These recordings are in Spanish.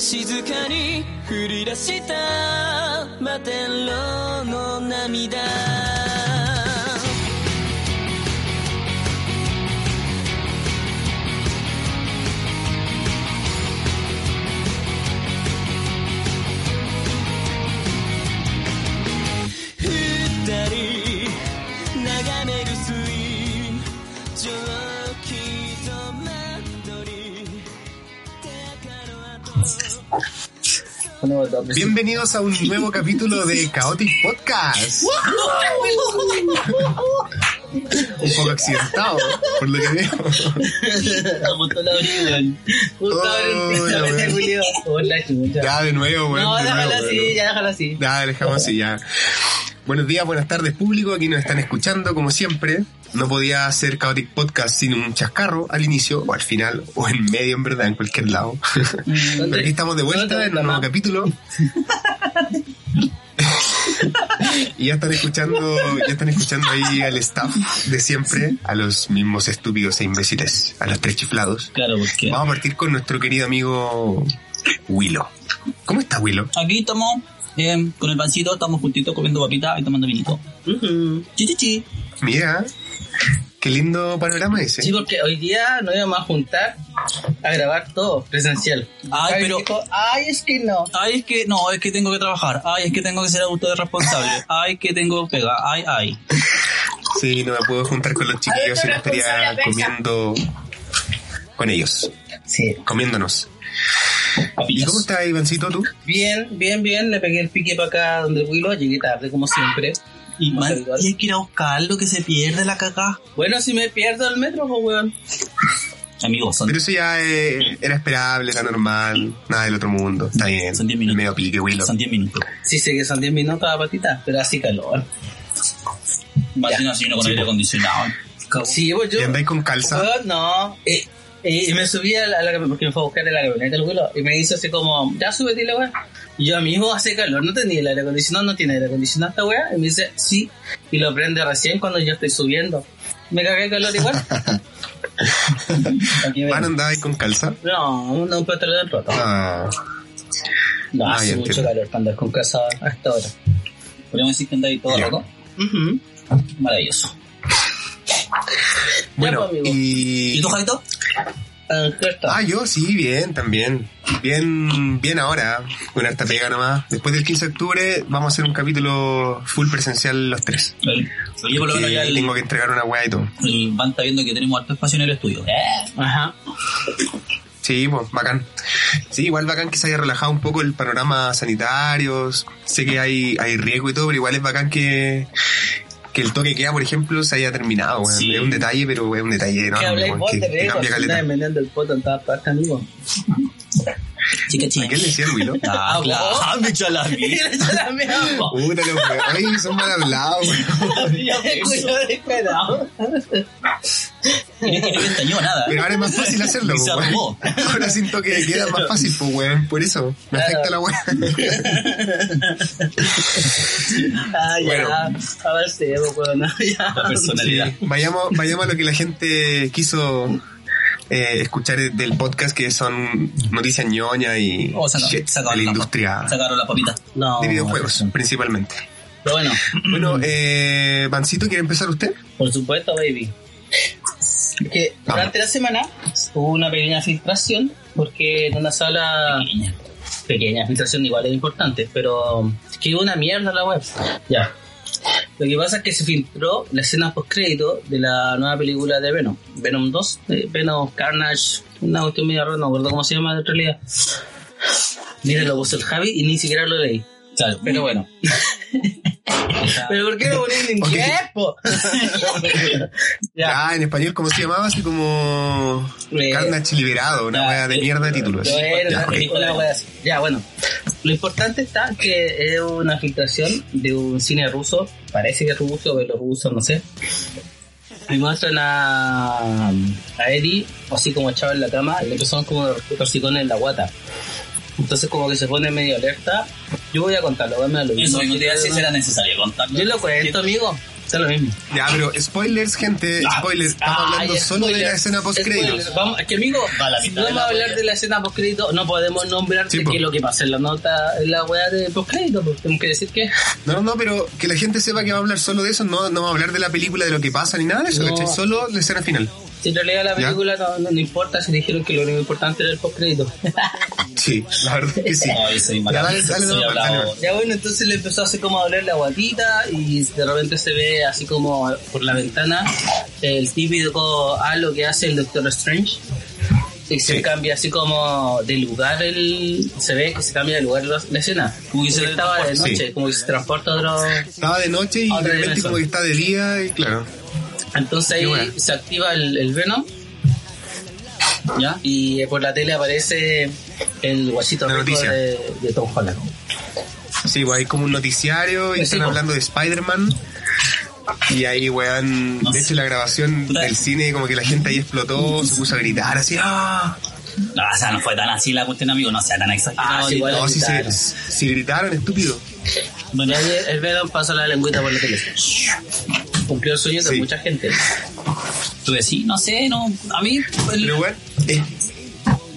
静かに降り出した摩天楼の涙。Bienvenidos a un nuevo capítulo de Chaotic Podcast. un poco accidentado, por lo que veo. Justo la abrí, weón. Justo Oh. Julio. Ya, de nuevo, weón. No, nuevo, así, ya déjala así. Ya, dejamos así, ya. Buenos días, buenas tardes, público. Aquí nos están escuchando, como siempre. No podía hacer Chaotic Podcast sin un chascarro al inicio, o al final, o en medio, en verdad, en cualquier lado. Pero aquí estamos de vuelta en un nuevo capítulo. y ya están escuchando, ya están escuchando ahí al staff de siempre, a los mismos estúpidos e imbéciles, a los tres chiflados. Claro, porque Vamos a partir con nuestro querido amigo Willow. ¿Cómo está Willow? aquí estamos eh, con el pancito, estamos juntitos comiendo papitas y tomando vinito. Mira, qué lindo panorama ese. Sí, porque hoy día nos íbamos a juntar a grabar todo presencial. Ay, pero- dijo, ay, es que no. Ay, es que no, es que tengo que trabajar. Ay, es que tengo que ser adulto responsable. Ay, que tengo pega. Ay, ay. Sí, no me puedo juntar con los chiquillos si no estaría comiendo con ellos, Sí. comiéndonos. ¿Y cómo está Ivancito tú? Bien, bien, bien. Le pegué el pique para acá donde Willow. Llegué tarde, como siempre. Y, Más hay que ir a buscarlo, que se pierde la cagá. Bueno, si me pierdo el metro, pues, weón. Amigos, son, Pero eso ya eh, era esperable, era normal, nada del otro mundo. Está bien. Son diez minutos. Medio pique, Willow. son 10 minutos. Sí, sé que son 10 minutos a patita, pero así calor. Imagina si uno con Sí, aire po. acondicionado. Sí, pues yo. ¿Y andáis con calza? Weón, no. Eh, y me subí a la, a camioneta, porque me fue a buscar en la camioneta el Willow. Y me hizo así como, ya súbete la weá. Y yo, amigo, hace calor, no tenía el aire acondicionado, no tiene aire acondicionado esta weá. Y me dice, sí. Y lo prende recién cuando yo estoy subiendo. Me cagué de calor igual. Aquí ven. ¿Van andabais con calza? No, un, un pantalón roto. Ah, No, Ah, hace mucho calor para andar con casa a esta hora. Podríamos decir que andáis todo Ya. roto. Ujú. Maravilloso. Bueno, pues, amigo. y... ¿Y tú, Jaito? Ah. Ah, yo sí, bien, también. Bien, bien ahora, con harta pega nomás. Después del 15 de octubre vamos a hacer un capítulo full presencial los tres. Oye, por lo menos ya el, tengo que entregar una weá y todo. el Van está viendo que tenemos harto espacio en el estudio. Eh, Ajá. Sí, pues, bacán. Sí, igual bacán que se haya relajado un poco el panorama sanitario. Sé que hay, hay riesgo y todo, pero igual es bacán que, que el toque que queda, por ejemplo, se haya terminado. Sí. Es un detalle, pero es un detalle ¿Qué enorme, habláis weón, vos que, de que cambia caleta. amigo. chica, ¿A chica. qué le decía el Willow? Ah, Ah, claro. Ah, me la mía, po. Puta, los weón. Ay, son mal hablados, weón. Y no ventañó nada. Pero ahora es más fácil hacerlo, weón. armó. Ahora siento que queda más fácil, pues, weón. Por eso, me Claro. afecta la weá. Ah, ya. Bueno. A ver si, pues, bueno, ya. La personalidad. Sí, vayamos, vayamos a lo que la gente quiso eh, escuchar del podcast, que son noticias ñoña y Oh, saca- shit sacaron de la la- industria Sacaron la papita. No. de videojuegos, principalmente. Pero bueno, Bueno, eh, Pancito, ¿quiere empezar usted? por supuesto, baby. Que durante la semana hubo una pequeña filtración, porque en una sala. Pequeña. Pequeña filtración, igual es importante, pero es que una mierda la web. Ya. Lo que pasa es que se filtró la escena post crédito de la nueva película de Venom, Venom 2, de Venom Carnage, una cuestión medio rara, no me acuerdo cómo se llama en realidad. Mira, lo puso el Javi y ni siquiera lo leí. Claro. Pero bueno. ¿Pero por qué lo ponen en Ok. inglés, po? ya. Ah, en español, ¿cómo se llamaba? Así como Eh, Carnage Liberado, una weá de eh, mierda de títulos. Bueno, Ya, una- ok. una wea así. Ya, bueno. Lo importante está que es una filtración de un cine ruso. Parece que es ruso, pero ruso, no sé. Y muestran a, a Eddie, así como echado en la cama, y le empezaron como torcicones en la guata. Entonces, como que se pone medio alerta. Yo voy a contarlo, me lo Eso mismo te iba a decir si era necesario contarlo. Yo lo cuento, amigo. Está lo mismo. Ya, pero spoilers, gente, spoilers. Estamos Ay, hablando solo de la spoilers, escena post créditos. spoilers. Vamos, es que amigo, Va a la si no vamos a hablar de la escena post crédito, no podemos nombrar Sí, de po. qué es lo que pasa en la nota, en la weá de post crédito, porque tenemos que decir que No, no, pero que la gente sepa que va a hablar solo de eso, no, no va a hablar de la película, de lo que pasa ni nada de eso, No. ¿cachai? Solo la escena final. Si en realidad la película no, no, no importa, si dijeron que lo único importante era el post crédito. Sí, la verdad es que sí. No, soy Ya, mala. dale, dale, Soy no, hablado. dale. Ya bueno, entonces le empezó así como a doler la guatita y de repente se ve así como por la ventana el típico halo que hace el Doctor Strange. Y se Sí. cambia así como de lugar el... Se ve que se cambia de lugar la, la escena. Como que se estaba de Sí. noche, como que se transporta a otro... Estaba de noche y de repente como que está de día y claro. Entonces ahí bueno. se activa el, el Venom. ¿Ya? Y por la tele aparece el guachito rico de, de Tom Holland. Sí, pues hay como un noticiario y Sí, están hablando de Spider-Man. Y ahí, weón, de hecho la grabación Puta. del cine, como que la gente ahí explotó, se puso a gritar así, ¡ah! No, o sea, no fue tan así la cuestión, amigo. No sea tan exagerado. Ah, sí. No, si, se, si gritaron, estúpido. Bueno, ahí el Venom pasó la lengüita por la tele. Cumplió el sueño de Sí. mucha gente. tú decís, no sé, no. A mí, el- weón, eh,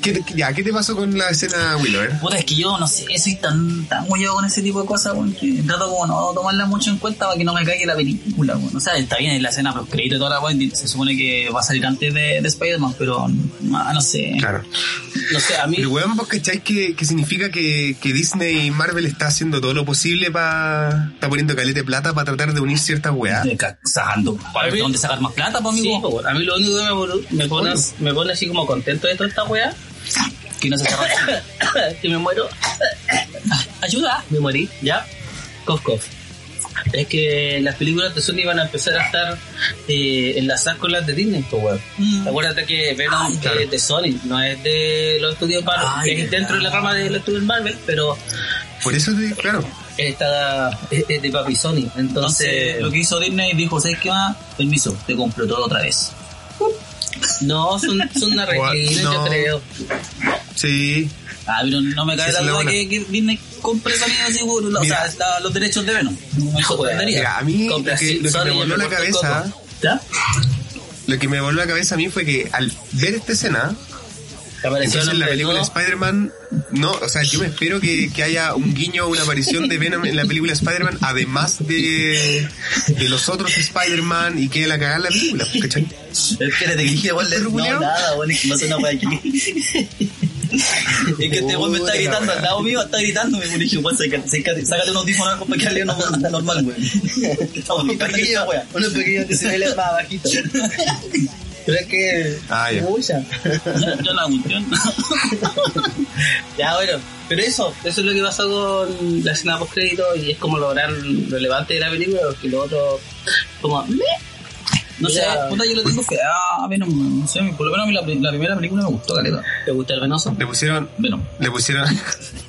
¿qué, te- ya, ¿qué te pasó con la escena Willow, eh? Puta, es que yo no sé, soy tan, tan huevo con ese tipo de cosas, weón, que trato como no tomarla mucho en cuenta para que no me caiga la película, weón. O sea, está bien en la escena post crédito y toda la weón, se supone que va a salir antes de, de Spider-Man, pero no, no sé. Claro. No sé, a mí... Pero, weón, ¿vos cacháis que, que significa que, que Disney y Marvel está haciendo todo lo posible para... está poniendo caleta de plata para tratar de unir ciertas weas? Sacando, para ver mí- dónde sacar más plata, pues, Sí, amigo. po, a mí lo único que me, me pone, me pone así como contento de toda esta wea Que no se saca. que me muero. Ayuda. Me morí, ¿ya? Cof, cof. Es que las películas de Sony van a empezar a estar eh, enlazadas con las de Disney, pues weón. Mm. Acuérdate que Venom Ay, claro. es de Sony, no es de los estudios Marvel, Ay, es dentro de la rama de los estudios Marvel, pero Por eso, te- claro, está es, es de Papi Sony. Entonces, Entonces, lo que hizo Disney dijo, ¿sabes qué más? Permiso, te compro todo otra vez. No, son, son arreglinos, No. yo creo. sí. Ah, pero no me cae la duda que, que Disney compre línea seguro. O sea, está los derechos de Venom. No me. Mira, a mí lo que, lo me voló la cabeza... ¿Ya? Lo que me voló la cabeza a mí fue que al ver esta escena, entonces en la película. Spider-Man, no, o sea, yo me espero que, que haya un guiño o una aparición de Venom en la película de Spider-Man, además de, de los otros Spider-Man y que la cagada en la película, ¿cachai? Espérate, que dije, weón, ¿Perro no, nada, que no suena para aquí. Es que este weón me está gritando al lado mío, está gritando. Me dije, weón, sácate, un audífono para que hable no- normal, weón. Estamos gritando esta weá. Uno pequeño que se ve más bajito. Pero es que. Ah, ya. Mucha. Ya, ya la cuestión. Ya, bueno. Pero eso, eso es lo que pasó con la escena post crédito y es como lo gran relevante de la película, porque lo otro. Como. meh. No sé, puta, yo lo tengo fe. Ah, Venom, no sé, por lo menos a mí la, la primera película me gustó, caleta. ¿Te gusta el venoso? Le pusieron, Venom. le pusieron,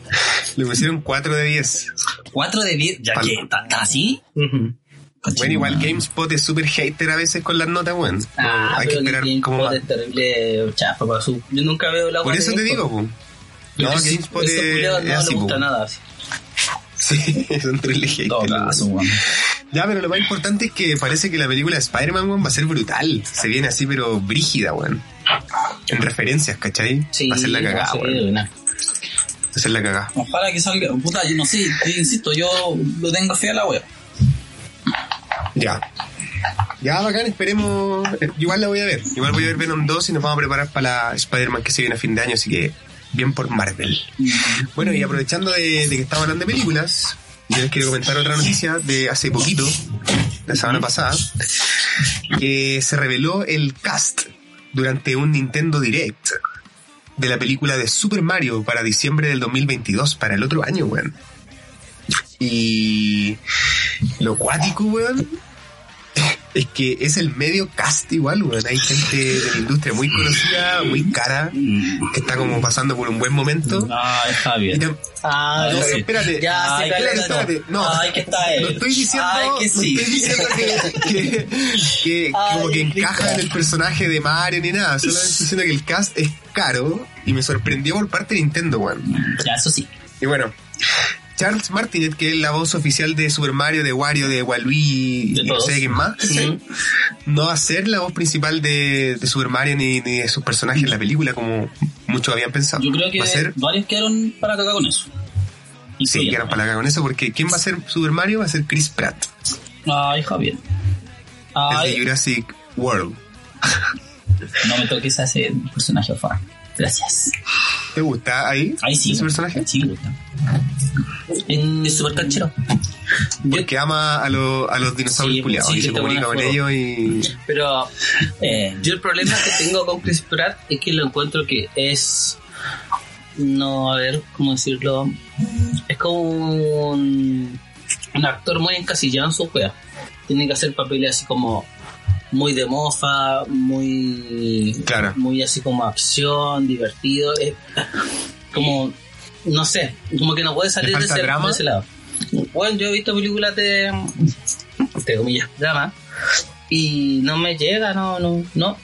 le pusieron 4 de 10. 4 de 10, ya Pal- que, ¿tan así? Bueno, igual GameSpot es super hater a veces con las notas, weón. Ah, Hay que esperar como es terrible chafa para su. Yo nunca veo la Por web eso te digo, po. No, GameSpot es, es no así, gusta po. nada. Sí, son terrible haters. caso, weón. Ya, pero lo más importante es que parece que la película de Spider-Man, weón, va a ser brutal. Se viene así, pero brígida, weón. En referencias, ¿cachai? Sí, va a ser la cagada, weón. nada. Va a ser la cagada. Ojalá que salga, puta, yo no sé, te insisto, yo lo tengo fe a la wea. Ya. Ya, bacán, esperemos. Igual la voy a ver. Igual voy a ver Venom 2 y nos vamos a preparar para la Spider-Man que se viene a fin de año, así que bien por Marvel. Bueno, y aprovechando de, de que estamos hablando de películas, yo les quiero comentar otra noticia de hace poquito, la semana pasada, que se reveló el cast durante un Nintendo Direct de la película de Super Mario para diciembre del 2022, para el otro año, weón. Y lo cuático, weón, es que es el medio cast igual, weón. Hay gente de la industria muy conocida, muy cara, que está como pasando por un buen momento. Ah, está bien. Ah, no, no, sí. espérate, Ya, Ay, sí, espérate, espérate, no. Ay, que está él. No estoy diciendo, Ay, que no sí. estoy diciendo que, que, que- que Ay, como que encaja en el personaje de Mario ni nada. Solamente estoy diciendo que el cast es caro y me sorprendió por parte de Nintendo, weón. Ya, eso sí. Y bueno, Charles Martinet, que es la voz oficial de Super Mario, de Wario, de Waluigi y De no sé quién más, no va a ser la voz principal de, de Super Mario ni, ni de sus personajes en la película, como muchos habían pensado. Yo creo que va a ser, varios quedaron para cagar con eso. sí, quedaron para acá con eso, porque ¿quién va a ser Super Mario? Va a ser Chris Pratt, Ay, Javier. el de Ay, Jurassic World. no me toques a ese personaje fan. Gracias. ¿Te gusta ahí Ahí sí. ese personaje? Sí, me gusta. Es súper canchero. Porque ama a, los a los dinosaurios Sí, culiados sí, y se comunica con ellos y... Pero Eh, yo el problema que tengo con Chris Pratt es que lo encuentro que es. No, a ver, ¿cómo decirlo? Es como un, un actor muy encasillado en su juega. Tiene que hacer papeles así como muy de mofa, muy. Claro. Muy así como acción, divertido. Es como. No sé, como que no puede salir ¿Le de ese, de ese lado. Bueno, yo he visto películas de. entre comillas, drama. Y no me llega, no, no, no,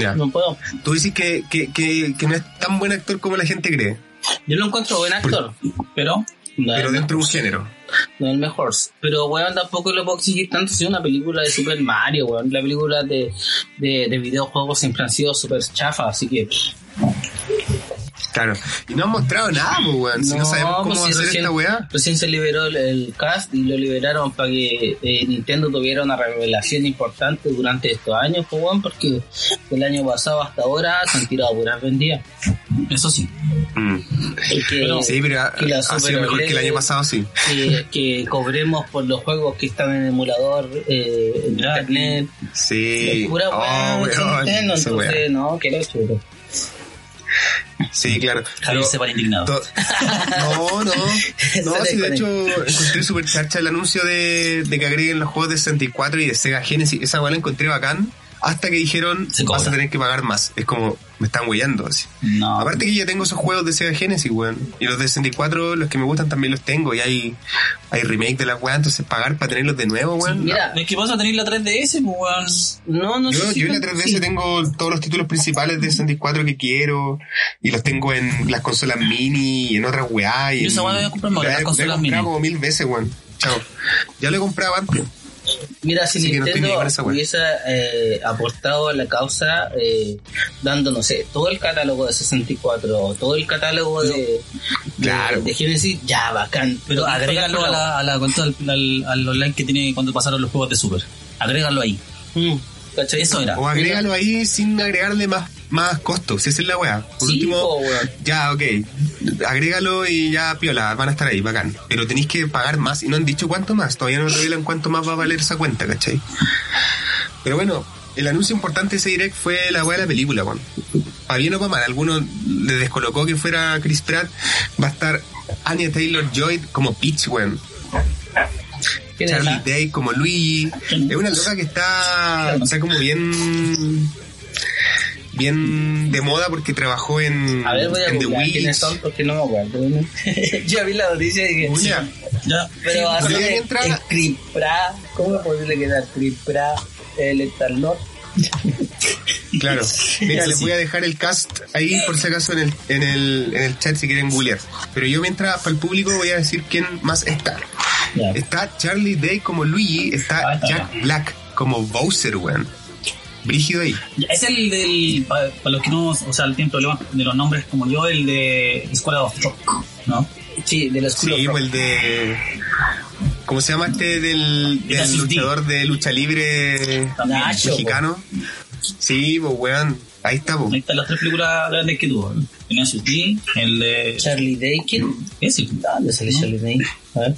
Ya. no puedo. Tú dices que, que, que, que no es tan buen actor como la gente cree, Yo lo encuentro buen actor, pero no, pero dentro de un género. No es el mejor. Pero, weón, tampoco lo puedo exigir tanto si una película de Super Mario, weón. La película de, de, de videojuegos siempre han sido súper chafas, así que. Claro. Y no han mostrado nada, pues, weón. Si no, sabemos cómo pues va a si ser recién, esta weá. Recién se liberó el, el cast y lo liberaron para que eh, Nintendo tuviera una revelación importante durante estos años, pues, weón, porque del año pasado hasta ahora se han tirado puras vendidas. eso sí. Mm. Que- Sí, pero ha, que ha sido mejor que el año pasado, sí. que, que cobremos por los juegos que están en emulador eh, en internet. Sí. Oh, weón, Nintendo, weá. entonces, no, que lo chulo. Sí, claro. Javier se para indignado. to- No, no. No, sí, de hecho, encontré súper charcha el anuncio de, de que agreguen los juegos de 64 y de Sega Genesis. Esa weá la encontré bacán. Hasta que dijeron, vas a tener que pagar más. Es como, me están huellando así. No. Aparte que yo tengo esos juegos de Sega Genesis, weón. Y los de 64, los que me gustan también los tengo. Y hay, hay remake de las weas, entonces pagar para tenerlos de nuevo, weón. Mira, Es que vas a tener la 3DS, pues, weón. no, no Yo, sé si yo en la tanto- 3DS sí. tengo todos los títulos principales de 64 que quiero y los tengo en las consolas mini y en otras weá. Y Yo esa weá voy a la he- las consolas la he comprado mini. como mil veces, weón. Chao. Ya lo he comprado antes. Mira, si Así no Nintendo weá. hubiese eh, aportado a la causa eh, dando, no sé, todo el catálogo de 64, todo el catálogo de, de, Claro. de Genesis, ya, bacán. Pero agrégalo a la, a la cuenta al, al, al online que tiene cuando pasaron los juegos de Super. Agrégalo ahí. Mm, ¿cachai? Eso era. O agrégalo ahí sin agregarle más, más costo, si esa es la weá. Por Sí, último, po, ya, ok, agrégalo y ya, piola, van a estar ahí, bacán. Pero tenéis que pagar más y no han dicho cuánto más, todavía no revelan cuánto más va a valer esa cuenta, ¿cachai? Pero bueno, el anuncio importante de ese direct fue la weá de la película, weón. Para bien o para mal, algunos le descolocó que fuera Chris Pratt, va a estar Anya Taylor Joy como Peach, weón. ¿Quién es Charlie? Day como Luigi. Es una loca que está, está como bien bien de moda porque trabajó en, A ver, voy a en The googlear Witch. quiénes son porque no me acuerdo. ¿no? Yo vi la noticia y dije, Julia, Ya. pero Sí, así pero mientras- el Cripra, ¿cómo es posible que era Cripra el Etalor? claro. Mira, Eso les sí. voy a dejar el cast ahí por si acaso en el, en el, en el chat si quieren googlear. Pero yo mientras para el público voy a decir quién más está. Está Charlie Day como Luigi, Ah, está está Jack Black como Bowser, weón. Brígido ahí. Es el del. Para, los que no. O sea, tienen problemas de los nombres como yo, el de Escuela of Rock, ¿no? Sí, de la School Sí, of el de. ¿Cómo se llama este del, luchador de lucha libre Nacho, mexicano? Sí, pues weón. Ahí está, pues. Ahí están las tres películas grandes que tuvo. D, el de. Charlie Dakin. Ese. ¿Dónde sale Charlie Day? A ver.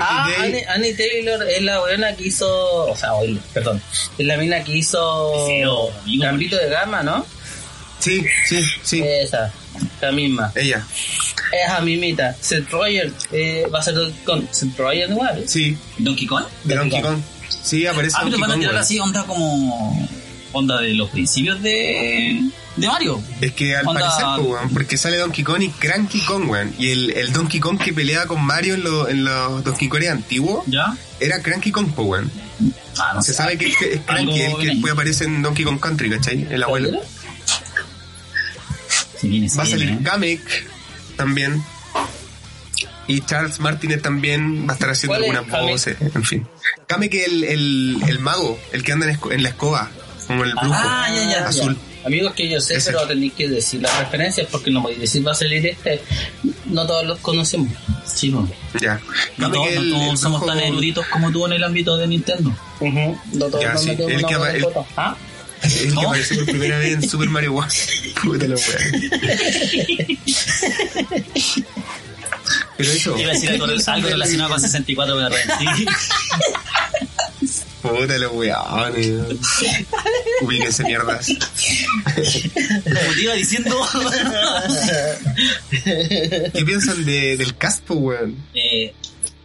Ah. Annie, Annie Taylor es la buena que hizo. O sea, oye, perdón. Es la mina que hizo. Amigo. Gambito de Gama, ¿no? Sí, sí, sí. Esa, la misma. Ella. Esa mimita. Seth Rogen eh, va a ser con Seth Rogen igual. Sí, Donkey Kong. de Donkey Donkey Kong. Sí, aparece Ah, pero van a Kong. tirar así, onda como. Onda de los principios de. De Mario. Es que al Onda- parecer, pues, weón, porque sale Donkey Kong y Cranky Kong, weón. Y el, el Donkey Kong que pelea con Mario en, lo- en los Donkey Kong antiguos ¿Ya? era Cranky Kong, pues, weón. Ah, no Se sé. sabe que es, que es Cranky, el que después aparece en Donkey Kong Country, ¿cachai? El abuelo. Viene, Va a salir ¿eh? Kamek también. Y Charles Martínez también va a estar haciendo ¿Cuál es algunas Kame? voces, en fin. Kame que el, el, el mago, el que anda en, esco- en la escoba, como el brujo Ah, ya, ya, azul. Amigos que yo sé, Ese. pero tenéis que decir las referencias porque no podéis decir va a salir este. No todos los conocemos. Sí, pues. Ya. No, todos, que no el- todos el somos brujo- tan eruditos como tú en el ámbito de Nintendo. No todos Ya, nos sí, metemos el que va- el-. ¿Ah? El que ¿Cómo? apareció por primera vez en Super Mario Bros. Puta la wea. Pero eso. Iba a decir algo, algo relacionado con 64 me arrepentí. Puta los weones. Ubíquense mierdas. Como te iba diciendo. ¿Qué piensan de, del cast, po, weón? eh,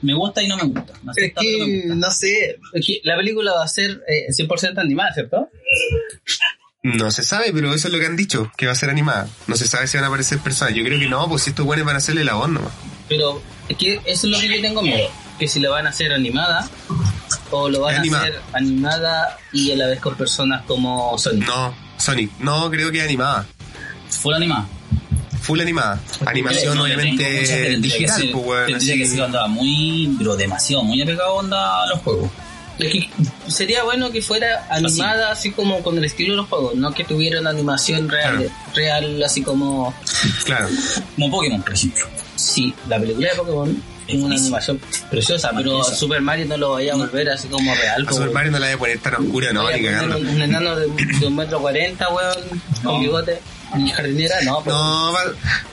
me gusta y no me gusta. Me Es me que, gusta. no sé, es que la película va a ser eh, 100% animada, ¿cierto? No se sabe, pero eso es lo que han dicho, que va a ser animada. No se sabe si van a aparecer personas. Yo creo que no, pues si estos buenos van a hacerle la voz nomás. Pero es que eso es lo que yo tengo miedo. Que si la van a hacer animada o lo van animada. a hacer animada y a la vez con personas como Sonic. No, Sonic, no creo que animada. Full animada. Full animada. Animación, No, obviamente, que digital, ser- pues. Tendría así. que ser onda muy, pero demasiado, muy apegado onda a los juegos. Es que sería bueno que fuera animada así como con el estilo de los juegos, no que tuviera una animación real, Claro. real así como... Claro. Como Pokémon, por ejemplo. Sí, la película de Pokémon es una animación preciosa, pero Maravillosa. Super Mario no lo vaya a volver así como real. A como- Super Mario no la voy a poner tan oscura, no, a ni cagando. un, un enano de, de un metro cuarenta, weón, con No. bigote, y jardinera, no, pues, No, va,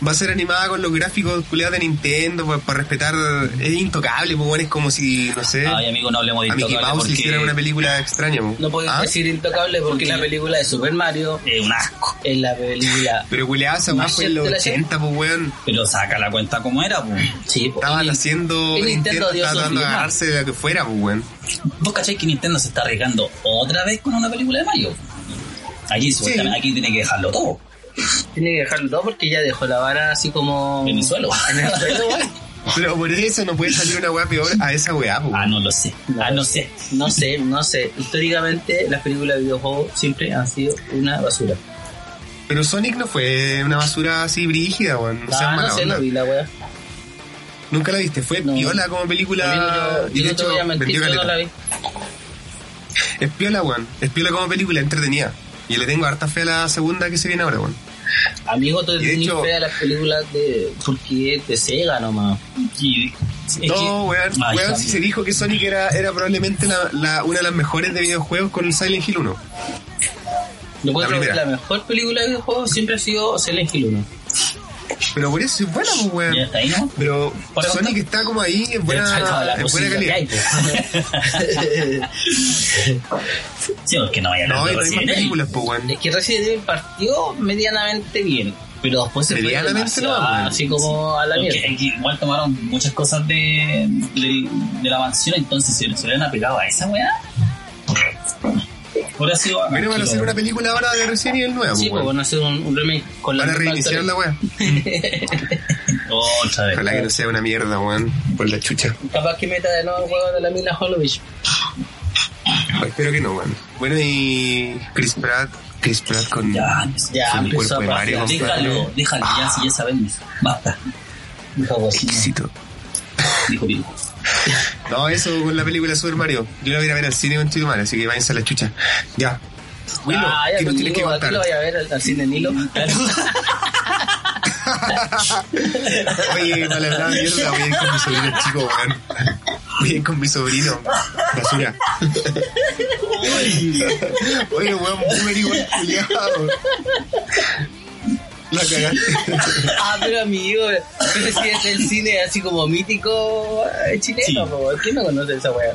va a ser animada con los gráficos culiados de Nintendo pues, para respetar. Es intocable, pues bueno, es como si, no sé, Ay, amigo, no hablemos de a Mickey Intocable Mouse porque hiciera una película extraña. pues. no podéis ¿Ah? decir intocable porque, Porque- la película de Super Mario es un asco. es la película... Pero culiada, esa fue en los de la 80, pues weón. Pero saca la cuenta como era, pues. Sí, pues, Estaban y- haciendo. y Nintendo estaba tratando de agarrarse de lo que fuera, pues weón. ¿Vos cacháis que Nintendo se está arriesgando otra vez con una película de Mario? Aquí, supuestamente- aquí tiene que dejarlo todo. Tiene que dejarlo todo porque ya dejó la vara así como... En el suelo. En el suelo, weón. Pero por eso no puede salir una weá peor a esa weá. Ah, no lo sé. Ah, no sé. No sé, no sé. Históricamente las películas de videojuegos siempre han sido una basura. Pero Sonic no fue una basura así brígida, weón. No ah, no sé, onda. no vi la weá. Nunca la viste. Fue No. piola como película. Yo, y de no te hecho, voy a mentir, yo no la vi. Es piola, weón. Es piola como película, entretenida. Y le tengo harta fe a la segunda que se viene ahora, weón. Amigo, tú Y de tenés hecho- fe a las películas de... Porque es de Sega nomás. Y- es No, weón. Weón, si se dijo que Sonic era, era probablemente la, la- una de las mejores de videojuegos con el Silent Hill 1. Yo encuentro que primera. la mejor película de videojuegos siempre ha sido Silent Hill 1. Pero por eso es buena, pues, weón. Ya está ahí, ¿no? Pero Sonic está- está como ahí en Ya buena, en buena calidad. que hay, pues. Sí, porque no vaya a No, hay más películas, pues, weón. es que Resident Evil partió medianamente bien. Pero después se fue no, así como a la Porque mierda. aquí igual tomaron muchas cosas de, de, de la mansión, entonces se, se le han apegado a esa weá. Eso sido Bueno, van a hacer una película ahora de Resident Evil nueva, Sí, pues, pues weón. van a hacer un, un remake con la Van a reiniciar la weá. Otra vez. Ojalá que no sea una mierda, weón. Por la chucha. Capaz que meta de nuevo el juego de la Mila Holovich. Espero que no, weón. Bueno, y Chris Pratt. Chris Pratt con, Ya, ya, con empezó cuerpo a de Mario. Déjalo, déjalo, ya, si ya sabemos. Basta. Dijo. Exquisito. Dijo Pico. No, eso con la película Super Mario. Yo la voy a ver al cine con Chito así que váyanse a la chucha. Ya. Willow, ah, ya, ¿qué nos tienes que amigo, ¿a qué contar? lo vaya a ver al, al cine Nilo? Oye, mala la mierda, voy a ir con mi sobrino chico, weón. Voy a ir con mi sobrino. Basura. Oye, weón, boomer igual culiado. La cagaste. ah, pero amigo, pero si es el cine así como mítico eh, chileno, Sí. po, ¿quién no conoce esa weá?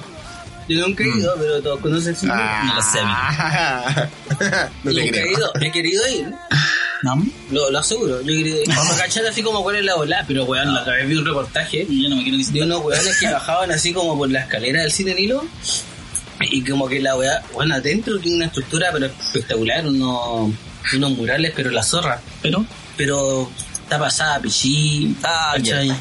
Yo nunca he Mm. ido, pero todos conocen el cine. No lo sé, Ah. No te nunca he ido, he querido ir, ¿No? lo, lo aseguro, yo he querido ir. Vamos a cachar así como cuál es la bola, pero weón, la otra vez vi un reportaje Y yo no me quiero de unos weones que bajaban así como por la escalera del cine Nilo y como que la weá, bueno, adentro tiene una estructura pero espectacular, unos, unos murales, pero la zorra. Pero, Pero está pasada a pichín, Ah, ya. ¿cachai?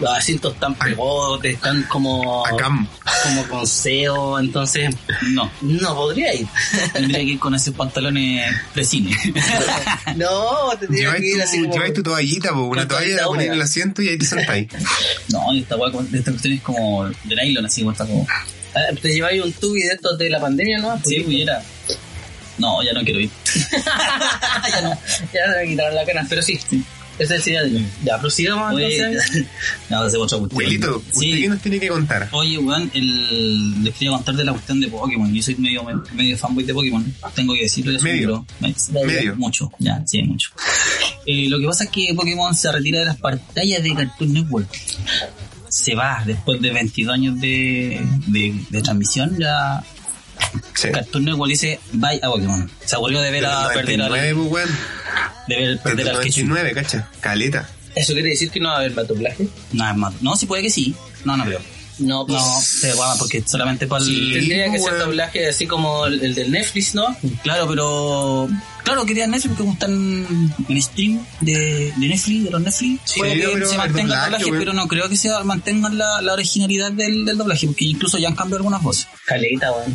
Los asientos están pegotes, están como, Acam. como con seo, entonces No, no podría ir. tendría que ir con esos pantalones de cine. no, tendría que ir así tu, como... lleváis tu toallita, po, una toalla, la ponéis en el asiento y ahí te sentáis. No, esta esta cuestión es como de nylon, así, como está como. Ah, Te lleváis un tubi de estos de la pandemia, ¿no? Sí, pudiera. No, ya no quiero ir. ya no, ya se me quitaron la cana, pero sí. Ese es el cigarrillo. Ya, prosigamos Oye, entonces. no, hacemos otra cuestión. Huelito, ¿usted Sí. qué nos tiene que contar? Oye, weón, el... les quería contar de la cuestión de Pokémon. Yo soy medio, medio fanboy de Pokémon. Tengo que decirlo. eso, Medio. pero- Medio. Mucho, ya, sí, mucho. Eh, lo que pasa es que Pokémon se retira de las pantallas de Cartoon Network. Se va después de 22 años de, de, de transmisión. Ya Sí. Cartoon Network dice bye a Pokémon. Se aburrió de ver Desde a el perder 99, al, pues, weón. de ver perder el al Ketchum. 99, cacha. Caleta. ¿Eso quiere decir que no va a haber más doblaje? Nada más. No, sí puede que sí. No, no creo. No, pues. No, se va porque solamente para el... Tendría que pues, ser weón. doblaje así como el, el del Netflix, ¿no? Claro, pero. Claro, querían Netflix porque como están en stream de, de Netflix, de los Netflix. Sí, puede que pero se el mantenga el doblaje, pero no creo que se mantengan la, la originalidad del, del doblaje, porque incluso ya han cambiado algunas voces. Caleta, weón.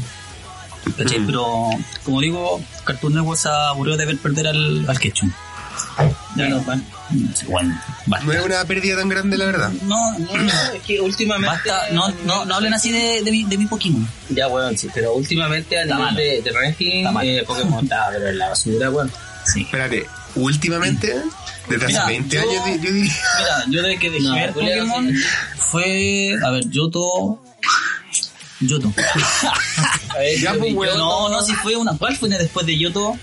¿Cachai? Mm. Pero, como digo, Cartoon Network se aburrió de ver perder al, al Ketchum. Ya no, man. Bueno, basta. No es una pérdida tan grande, la verdad. No, No, es que últimamente. basta, no, no, no hablen así de, de, mi, de mi Pokémon. Ya, weón, sí, pero últimamente a Está nivel de, de ranking, Está eh, Pokémon está pero en la basura, weón. Sí. Espérate, últimamente, desde hace Mira, 20 yo- años, yo diría. Mira, yo desde que dejé No, ver Pokémon sí. fue. A ver, Yoto. Yoto. Ya, yo- pues, yo- weón. No, no, si fue una. ¿Cuál fue después de Yoto?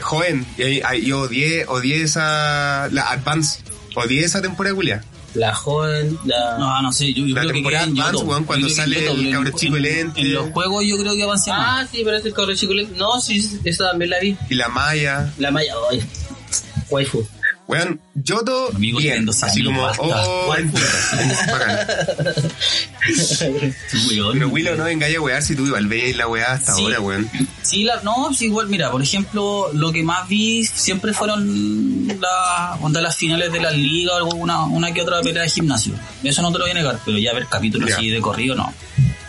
Joven, y ahí- ahí yo odié, odié esa. La Advance. Odié esa temporada, Julia. La joven, la. No, no sé, yo, yo La creo que temporada Advance, weón, cuando Yo sale Yoto, el cabro chico en- lente. En los juegos yo creo que avancé más. Ah, sí, pero es el cabro chico. No, sí, esa también la vi. Y la Maya. La Maya, ay. Waifu. Weón, Yoto, Amigo, bien. Así como, basta. oh. Pero Willow, no vengáis a wear si tú igual veis la weá hasta Sí. ahora, weón. Sí, la, no, sí, igual, mira, por ejemplo, lo que más vi siempre fueron las onda las finales de la liga o alguna una que otra pelea de gimnasio. Eso no te lo voy a negar, pero ya ver capítulos Ya. así de corrido, no.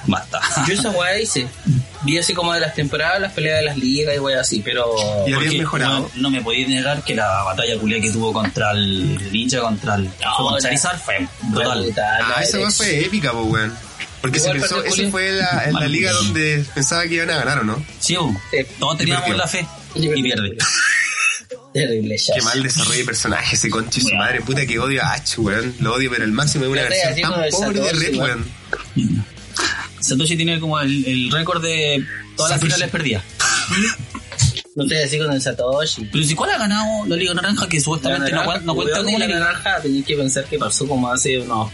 Basta. Yo esa weá hice. Vi así como de las temporadas, las peleas de las ligas y weá así, pero. Y habían Porque mejorado. No, no me podéis negar que la batalla culia que tuvo contra el Ninja, contra el fue con la- Charizard, fue brutal. brutal, Ah, esa weá fue épica, pues, weón. Porque se pensó, esa fue la, en la liga donde pensaba que iban a ganar, ¿o no? Sí. Sí. todos teníamos la fe Y pierde. Terrible, ya. Qué mal desarrollo de personaje ese conche y su madre, puta que odio a Ash, weón. Lo odio, pero el máximo es una versión tan pobre de Red, weón. Satoshi tiene como el, el récord de todas las finales perdidas. No estoy así con el Satoshi. Pero si cuál ha ganado la Liga Naranja que supuestamente no, cuen- no cuenta como la Liga naranja tenéis que pensar que pasó como hace unos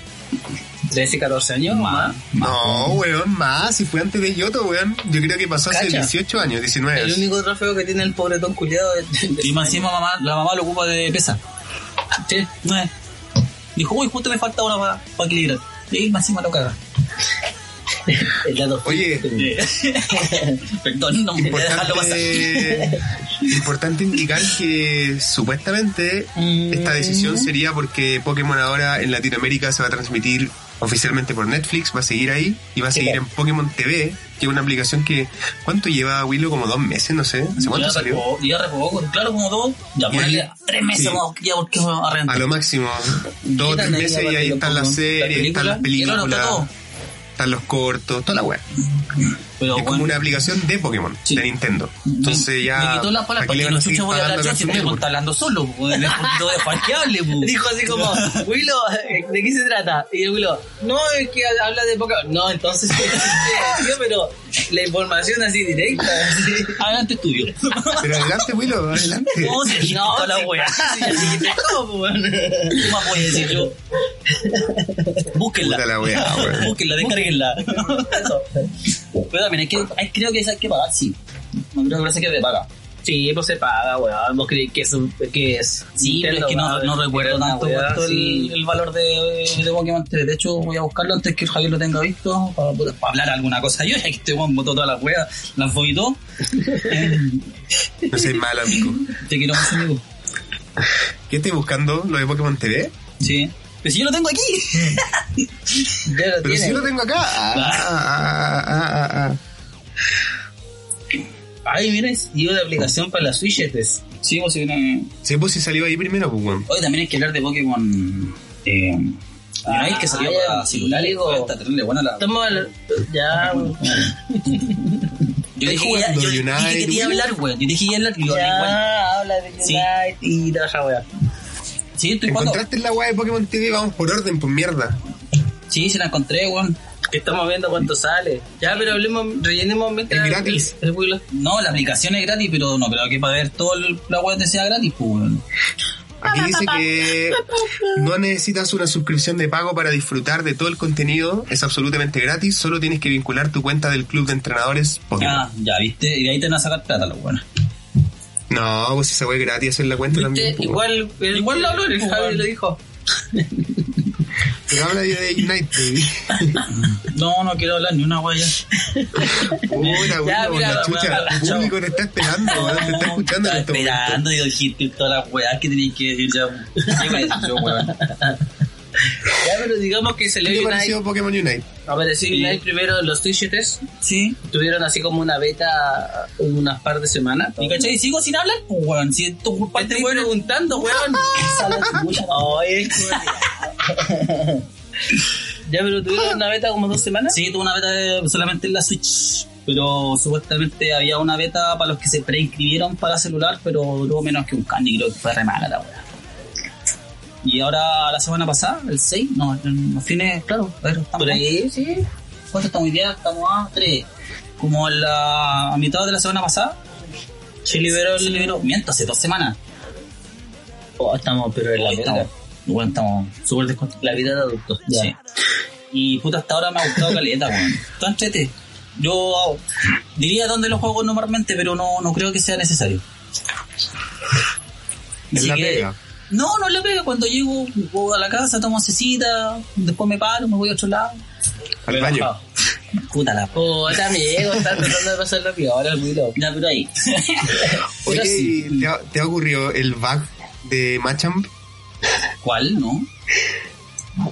13, 14 años Más. No, weón, más. Si fue antes de Yoto, weón. Yo creo que pasó hace Cacha. 18 años, 19. El único trofeo que tiene el pobretón culiado es Y más encima mamá, la mamá lo ocupa de pesa. Sí. Dijo, uy, justo me falta una para pa equilibrar. Y más encima lo caga. el Oye, Perdón, no a. Importante, importante indicar que supuestamente esta decisión sería porque Pokémon ahora en Latinoamérica se va a transmitir oficialmente por Netflix, va a seguir ahí y va a seguir en Pokémon TV, que es una aplicación que ¿cuánto lleva Willow? Como dos meses, no sé. ¿Hace cuánto Ya salió? ya repogó, claro, como dos. Ya, ponele tres meses sí. vamos, ya porque a A rentar. lo máximo, dos o tres meses y ahí están las series, ¿La están las películas, está todo. Están los cortos, toda la web. Pero es como una aplicación de Pokémon, Sí. de Nintendo. Entonces ya. Me quitó la ¿para palabra qué le porque van a los seguir chuchos voy a hablar yo si está hablando solo, pues, es un poquito desfalqueable, pues. Dijo así como, Willow, ¿de qué se trata? Y el Willow, no, es que habla de Pokémon. No, entonces, tío, pero la información así directa. así. Adelante estudio. Pero adelante, Willow, adelante. No, si No, la wea. ¿Qué más voy a decir yo? Búsquenla. Búsquenla, descarguenla. Pero también hay que, hay, creo que esa hay que pagar, sí. No creo que esa que de paga. Sí, pues se paga, weón. ¿Vos creéis que es un, que es? Sí, pero es que no, no recuerdo tanto el, sí. el valor de, de Pokémon TV. De hecho, voy a buscarlo antes que Javier lo tenga visto para, hablar alguna cosa. Yo, ya que este weón botó todas las weas, las vomitó. Eh, No soy malo, amigo. te quiero mucho, amigo. ¿Qué estoy buscando? ¿Lo de Pokémon TV? Sí. Pero si yo lo tengo aquí. Ya lo Pero si yo lo tengo acá. Ah, ah, ah, ah, ah. Ay, mira, y una aplicación para las Switch. pues. Sí, pues si viene. Sí, pues si salió ahí primero, pues weón. Hoy también hay que hablar de Pokémon. Eh, Unite, que salió ya, para celular. digo. Está terrible buena la. Estamos al- ya, Yo dije, que ya, yo dije que Unite, te iba a weón. hablar, güey. Yo dije que iba a hablar igual. ya, habla de Sí. Unite y toda esa wea. Sí, estoy jugando. ¿Encontraste la weá de Pokémon TV? Vamos por orden, pues mierda. Sí, se la encontré, weón. Estamos viendo cuánto sale. Ya, pero hablemos, rellenemos mientras- Es gratis. el- el Wii No, la aplicación es gratis, pero no creo que para ver toda la web sea gratis, pues, weón. Aquí dice que no necesitas una suscripción de pago para disfrutar de todo el contenido, es absolutamente gratis, solo tienes que vincular tu cuenta del club de entrenadores Pokémon. Ah, ya, viste. Y de ahí te van a sacar plata, los weones. No, pues esa wea es gratis hacer la cuenta también. Pues, Igual, el, Igual lo habló, el pues, Javi lo dijo. Pero habla de Unite, baby. No, no quiero hablar ni una wea ya. Puta, mira, la chucha, el público te está esperando, weón, te está escuchando en Estaba este momento. esperando y dijiste todas las weas que tenías que decir ya. ¿Qué voy a decir yo, weón? Ya, pero digamos que ¿Qué salió te Unite. pareció Pokémon Unite? Apareció Sí. Unite primero en los Twitches. Sí. Tuvieron así como una beta unas par de semanas. ¿Y cachai? Sigo sin hablar, pues, weón. Si esto es Te estoy preguntando, weón. Oye, Ya, pero tuvieron una beta como dos semanas. Sí, tuve una beta de- solamente en la Switch. Pero supuestamente había una beta para los que se preinscribieron para celular, pero duró menos que un candy, creo que fue re mala la wea. Y ahora la semana pasada, el 6, no, en los fines, claro, a ver, estamos Por ahí, sí. ¿Cuánto estamos hoy día? Estamos a 3. Como en la, a mitad de la semana pasada, Se liberó se el. liberó, miento, hace dos semanas. Oh, estamos, pero en la verga. estamos, bueno, estamos súper descontentos. La vida de adultos. Ya. Sí. Y puta, hasta ahora me ha gustado caleta, weón. Entrete. Yo diría dónde los juego normalmente, pero no, no creo que sea necesario. En Así la que- pega. No, no la pega. Cuando llego, voy a la casa, tomo cecita, después me paro, me voy a otro lado. Al baño. Puta la. Puta amigo, está tratando de pasar la ahora el Willow. Ya, pero ahí. Oye, Pero sí. ¿y ¿te ha, te ha ocurrido el bug de Machamp? ¿Cuál? ¿No?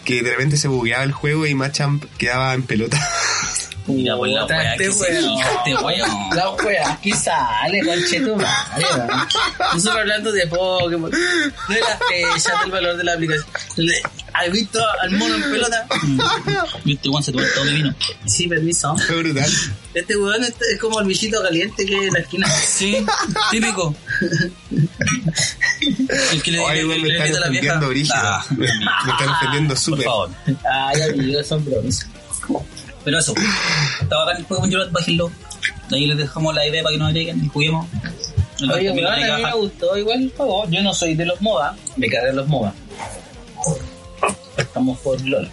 Que de repente se bugueaba el juego y Machamp quedaba en pelota. Mira, pues la este que este weón. La wea, aquí sale, weón. Nosotros hablando de Pokémon, de las fechas, del valor de la aplicación. ¿Has visto al mono en pelota? Este weón se tomó todo mi vino. Sí, permiso. Fue brutal. Este weón es, es como el bichito caliente que hay en la esquina. Sí, típico. El que le, Ay, le- weón, me están la vieja. Ah, Me, me están ofendiendo por súper. favor. Ay, amigos, son bromas. Pero eso, estaba acá en el Pokémon Unite, bájenlo. Ahí les dejamos la idea para que nos agreguen y juguemos. Oye, a mí me gustó igual el juego. Yo no soy de los MOBA, me cargué los MOBA. Estamos por LOL.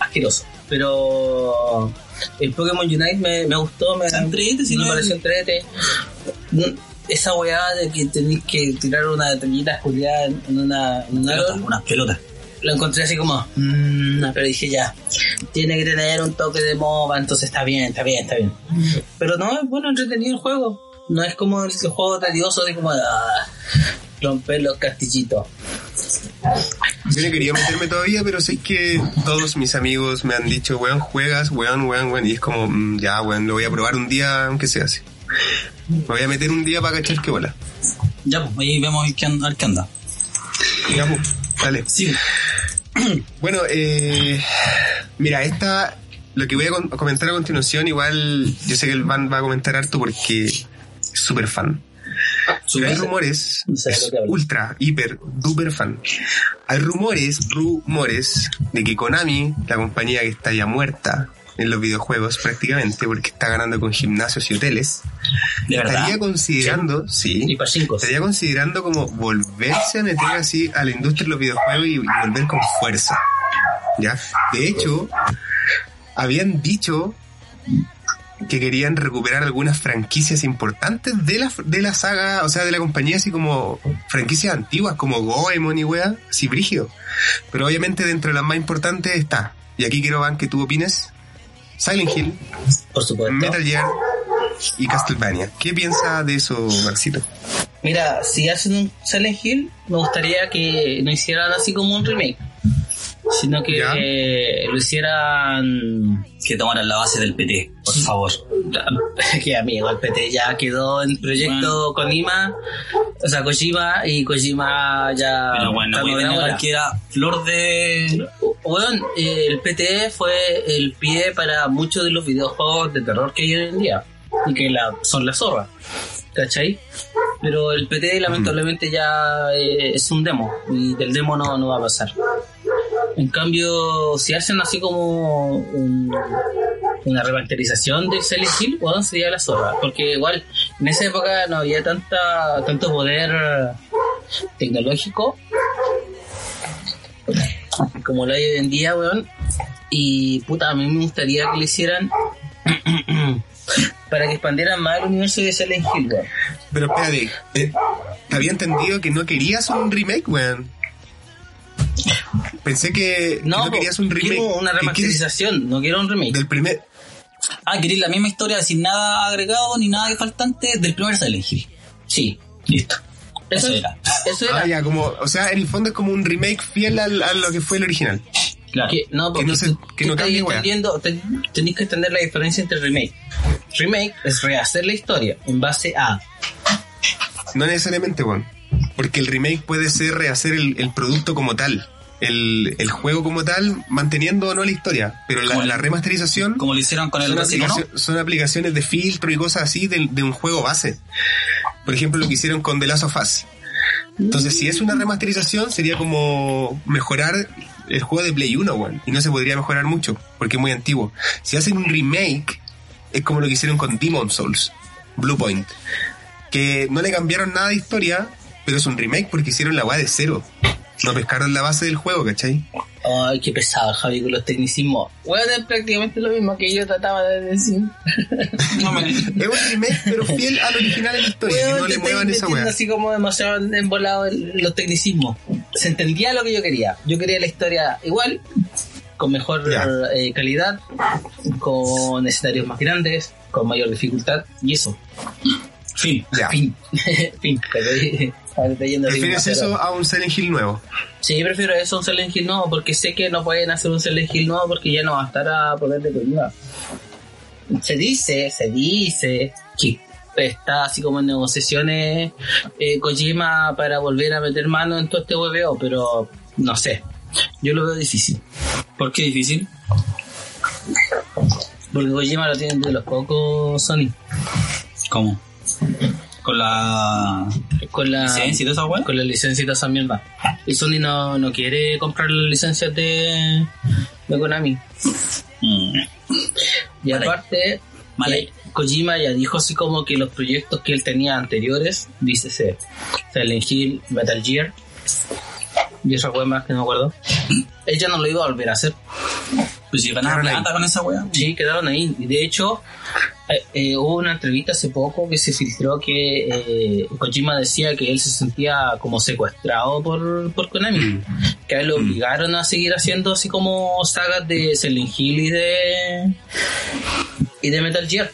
Asqueroso. Pero el Pokémon Unite me, me gustó, me, entrete, si me pareció entrete. Esa weá de que tenéis que tirar una detenida juliada en una, en una Pelotas, LOL, unas pelotas. Lo encontré así como, mmm, pero dije ya, tiene que tener un toque de MOBA, entonces está bien, está bien, está bien. Pero no, es bueno, entretenido el juego. No es como el, el juego tedioso de como, ah, romper los castillitos. Yo no quería meterme todavía, pero sé que todos mis amigos me han dicho, weón, juegas, weón, weón, weón. Y es como, mm, ya, weón, lo voy a probar un día, aunque sea así. Me voy a meter un día para cachar qué bola. Ya, pues, ahí vemos qué anda- a ver qué anda. Ya, pues, dale. Sí, Bueno, eh, mira, esta, lo que voy a comentar a continuación, igual yo sé que el Van va a comentar harto porque es súper fan. Pero hay rumores, No sé es ultra, hiper, duper fan. Hay rumores, rumores de que Konami, la compañía que está ya muerta en los videojuegos prácticamente, porque está ganando con gimnasios y hoteles, de estaría considerando, sí, pachincos. estaría considerando como volverse a meter así a la industria de los videojuegos y, y volver con fuerza. ¿Ya? De hecho, habían dicho que querían recuperar algunas franquicias importantes de la, de la saga, o sea, de la compañía, así como franquicias antiguas, como Goemon y wea, así brígido. Pero obviamente dentro de las más importantes está, y aquí quiero, Van, que tú opines, Silent Hill, Por supuesto. Metal Gear y Castlevania. ¿Qué piensa de eso, Marcito? Mira, si hacen un Silent Hill, me gustaría que no hicieran así como un remake, sino que eh, lo hicieran Que tomaran la base del PT, por favor. que amigo, el PT ya quedó en proyecto Kojima, o sea, Kojima, y Kojima ya... Pero bueno, voy que era flor de. Bueno, eh, el PT fue el pie para muchos de los videojuegos de terror que hay hoy en día, y que la, son la zorra, ¿cachai? Pero el PT lamentablemente ya eh, es un demo, y del demo no, no va a pasar. En cambio, si hacen así como un- una remasterización de Silent Hill, bueno, sería la zorra. Porque igual en esa época no había tanta tanto poder tecnológico como lo hay hoy en día, weón. Y puta, a mí me gustaría que lo hicieran para que expandieran más el universo de Silent Hill, weón. Pero espérate, eh, había entendido que no querías un remake, weón. Pensé que que no, po, querías un remake. quiero una que remasterización, no quiero un remake. del primer. Ah, queréis la misma historia sin nada agregado ni nada que faltante del primer Silent Hill. Sí, Listo. eso, Eso era. Eso era. Ah, ya, como, o sea, en el fondo es como un remake fiel al- a lo que fue el original. Claro. Que, no, porque no se- que no cambie, tenéis que entender la diferencia entre remake. Remake es rehacer la historia en base a. No necesariamente, weón. Porque el remake puede ser rehacer el, el producto como tal. El, el juego como tal, manteniendo o no la historia. Pero la, remasterización Como lo hicieron con el aplicacio- son aplicaciones de filtro y cosas así de, de un juego base. Por ejemplo, lo que hicieron con The Last of Us. Entonces, si es una remasterización, sería como mejorar el juego de Play 1, weón. Y no se podría mejorar mucho, porque es muy antiguo. Si hacen un remake, es como lo que hicieron con Demon Souls, Bluepoint. Que no le cambiaron nada de historia, pero es un remake porque hicieron la weá de cero. No pescaron la base del juego, ¿cachai? Ay, qué pesado, Javi, con los tecnicismos. Bueno, es prácticamente lo mismo que yo trataba de decir. No Es un remake, pero fiel al original de la historia, que no le muevan esa weá. así como demasiado embolado los tecnicismos. Se entendía lo que yo quería. Yo quería la historia igual, con mejor eh, calidad, con escenarios más grandes, con mayor dificultad, y eso. Fin. Ya. Fin. fin. ¿Prefieres pero- eso a un Silent Hill nuevo? Sí, prefiero eso a un Silent Hill nuevo, porque sé que no pueden hacer un Silent Hill nuevo porque ya no va a estar a poder de Kojima. Se dice, se dice que está así como en negociaciones eh, Kojima para volver a meter mano en todo este hueveo, pero no sé. Yo lo veo difícil. ¿Por qué difícil? Porque Kojima lo tienen de los pocos Sony. ¿Cómo? Con la Con la licencia y toda esa weá. con la licencia y toda esa mierda. Y Sony no, no quiere comprar las licencias de, de Konami. Mm. Y aparte, eh, Kojima ya dijo así como que los proyectos que él tenía anteriores, dice se Silent Hill, Metal Gear y otra wea más que no me acuerdo, él ya no lo iba a volver a hacer. Pues si ganar Quedaron ahí. plata con esa weá. Sí, quedaron ahí. Y de hecho, eh, eh, hubo una entrevista hace poco que se filtró que eh, Kojima decía que él se sentía como secuestrado por, por Konami. Que a él lo obligaron a seguir haciendo así como sagas de Silent Hill y de, y de Metal Gear.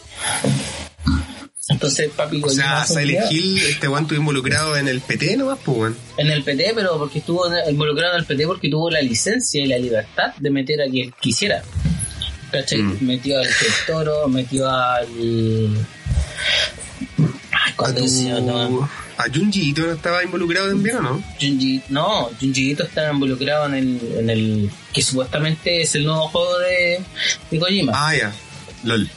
Entonces, papi, O sea, Silent Hill, este weón estuvo involucrado en el PT nomás, pues weón. en el PT, pero porque estuvo involucrado en el PT porque tuvo la licencia y la libertad de meter a quien quisiera. ¿Cachai? Mm. Metió al Toro, metió al. Ay, A, ¿cuál tu... es ese otro? a Junji Ito no estaba involucrado también, ¿o no? Junji, no, Junji Ito está involucrado en el, en el que supuestamente es el nuevo juego de, de Kojima. Ah, ya. LOL.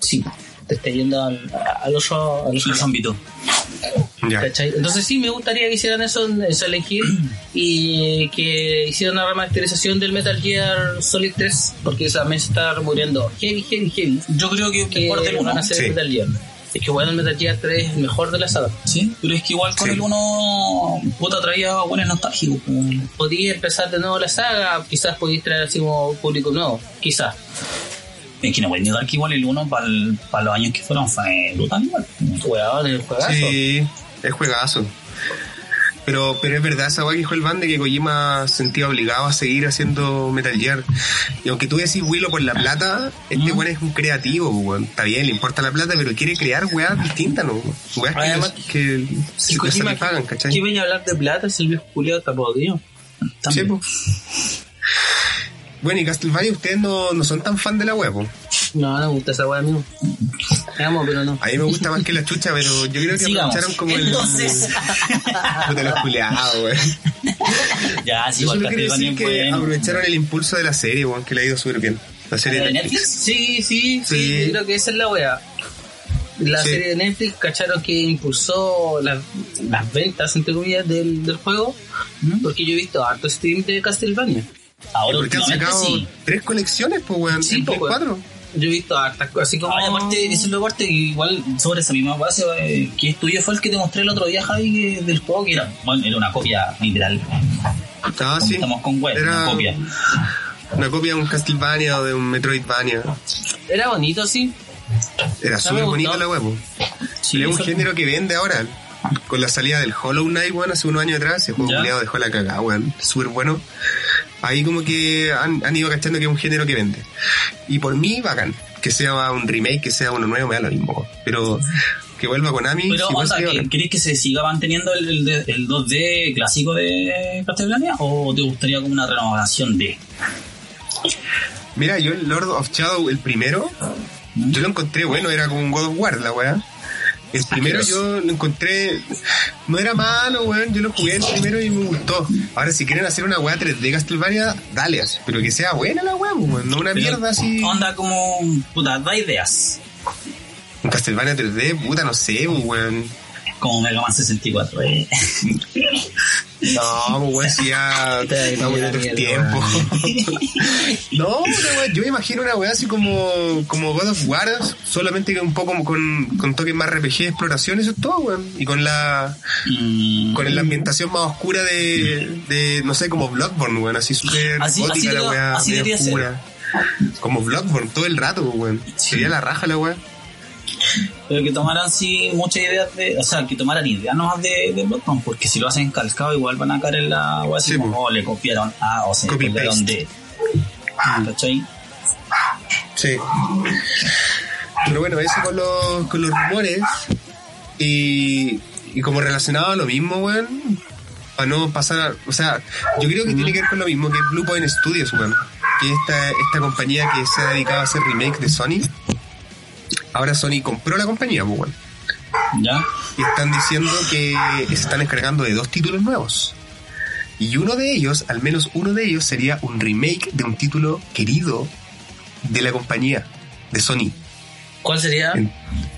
Sí, te está yendo al, al otro, al otro Los Entonces sí, me gustaría que hicieran eso en en Silent Hill y que hicieran una remasterización del Metal Gear Solid 3 porque también se está muriendo heavy, heavy, heavy Yo creo que que del van 1. a hacer Sí. Metal Gear. Es que bueno, el Metal Gear 3 es el mejor de la saga. Sí, pero es que igual con Sí. el 1 puta traía buenos nostálgicos. Podía empezar de nuevo la saga, quizás podéis traer así como público nuevo, quizás. Es que no voy a negar que igual el 1 para los años que fueron fue brutal igual. Weón, el juegazo. Sí, es juegazo. Pero, pero es verdad esa weá que dijo el band de que Kojima se sentía obligado a seguir haciendo Metal Gear. Y aunque tú decís Willow por la plata, este weón es un creativo, weón. Está bien, le importa la plata, pero quiere crear weas distintas, ¿no? Weas que, Además, que, Si Kojima, satisfagan, ¿cachai? ¿qué venía a hablar de plata si el viejo culiado está podrido? Sí, También. Bueno, y Castlevania, ustedes no, no son tan fan de la wea, po. No, no me gusta esa weá, amigo. Me amo, pero no. A mí me gusta más que la chucha, pero yo creo que Sigamos. aprovecharon como el. Entonces. Puta los culiados, weón. ya, sí, Yo igual solo quiero decir es que bueno. aprovecharon el impulso de la serie, weón, que le ha ido súper bien. La serie ¿La de de Netflix. Netflix? Sí, sí, sí, Sí. yo creo que esa es la weá. La Sí. serie de Netflix, cacharon que impulsó las, las ventas, entre comillas, del, del juego. ¿Mm? Porque yo he visto harto stream de Castlevania. Ahora Porque han sacado sí. tres colecciones, pues, weón. Sí, po, weón. 4. Yo he visto hartas cosas, así como. Y aparte, eso es lo aparte que igual sobre esa misma base, eh, que estudio fue el que te mostré el otro día, Javi, que- del juego, que era, bueno, era una copia literal. Ah, sí. Estamos con web, Era una copia. una copia de un Castlevania o de un Metroidvania. Era bonito, sí. Era súper bonito la huevo. Sí, es un eso- género que vende ahora. Con la salida del Hollow Knight, weón, hace unos años atrás, ese juego dejó la cagada, weón. Súper bueno. Ahí como que han, han ido cachando que es un género que vende. Y por mí, bacán. Que sea un remake, que sea uno nuevo, me da lo mismo. Pero que vuelva Konami, Pero, sería ¿que- bacán. ¿querés que se siga manteniendo el, el, el 2D clásico de Castlevania? ¿O te gustaría como una renovación de? Mira, yo el Lord of Shadow, el primero, yo lo encontré bueno, era como un God of War, la weá. El primero yo lo encontré, no era malo, weón, yo lo jugué el primero y me gustó. Ahora, si quieren hacer una weá 3D Castlevania, dale, pero que sea buena la weá, pues, weón, no una Pero, mierda así. Onda como, puta, da ideas. Un Castlevania 3D, puta, no sé, pues, weón. Como Mega Man 64. eh. No, pues, si ya estamos en otros tiempos. no, yo me imagino una weá así como, como God of War, solamente que un poco con, con toques más RPG de exploración, eso es todo, weón. Y con la Mm, con la ambientación más oscura de, de no sé, como Bloodborne, weón, así súper gótica así la weá, así medio debería ser. oscura. Como Bloodborne todo el rato, weón. Sí. Sería la raja la weá. Pero que tomaran sí muchas ideas de, o sea, que tomaran ideas nomás de, de Bloodborne, porque si lo hacen calcado igual van a caer en la wea así Sí, como, oh, le copiaron A o se Copy copiaron paste. D. ¿Cachai? Sí. Pero bueno, eso con los, con los rumores. Y, y como relacionado a lo mismo, weón. Para no pasar a, O sea, yo creo que tiene que ver con lo mismo que Blue Point Studios, weón. Que esta, esta compañía que se ha dedicado a hacer remake de Sony. Ahora Sony compró la compañía, pues, weón. ¿Ya? Y están diciendo que se están encargando de dos títulos nuevos. Y uno de ellos, al menos uno de ellos, sería un remake de un título querido de la compañía, de Sony. ¿Cuál sería?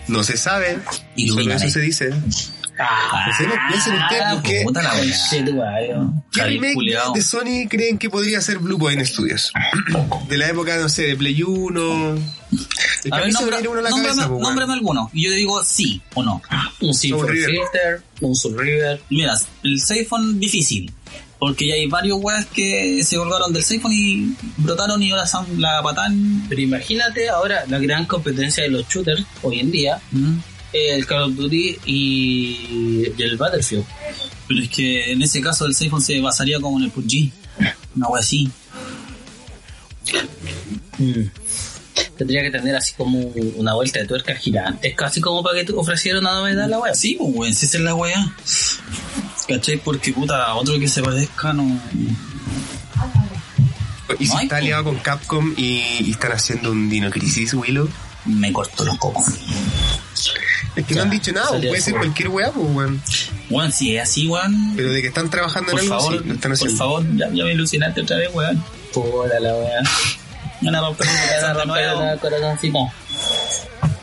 No se sabe, Y solo eso se dice. Ah, Ustedes no piensen ustedes porque- puta la. ¿Qué remake de Sony creen que podría ser Blue Point Studios? De la época, no sé, de Play 1. Es que A ver, nombra- uno a la nómbrame, cabeza, pues, nómbrame alguno. Y yo te digo sí o no. Un Silver River. Filter, un Soul River. Mira, el Siphon difícil. Porque ya hay varios weas que se colgaron del Siphon y brotaron y ahora son la patán. Pero imagínate ahora la gran competencia de los shooters hoy en día, Mm. El Call of Duty y el Battlefield. Pero es que en ese caso el Siphon se basaría como en el PUBG. Una wea así. Tendría que tener así como una vuelta de tuerca gigante, casi como para que te ofreciera una novedad a la web. Sí, pues weón, si esa es la wea. ¿Cachai? Porque puta, otro que se parezca no. Y si No está po. aliado con Capcom y, y están haciendo un Dino Crisis, Willow. Me corto los cocos. Es que Ya, no han dicho nada, puede ser cualquier weá, pues, weón. Weón, si es así, weón. Pero de que están trabajando Por en algo, favor, sí, lo están por haciendo. favor, ya, ya me ilusionaste otra vez, weón. Puta la wea. Van a romper corazoncito.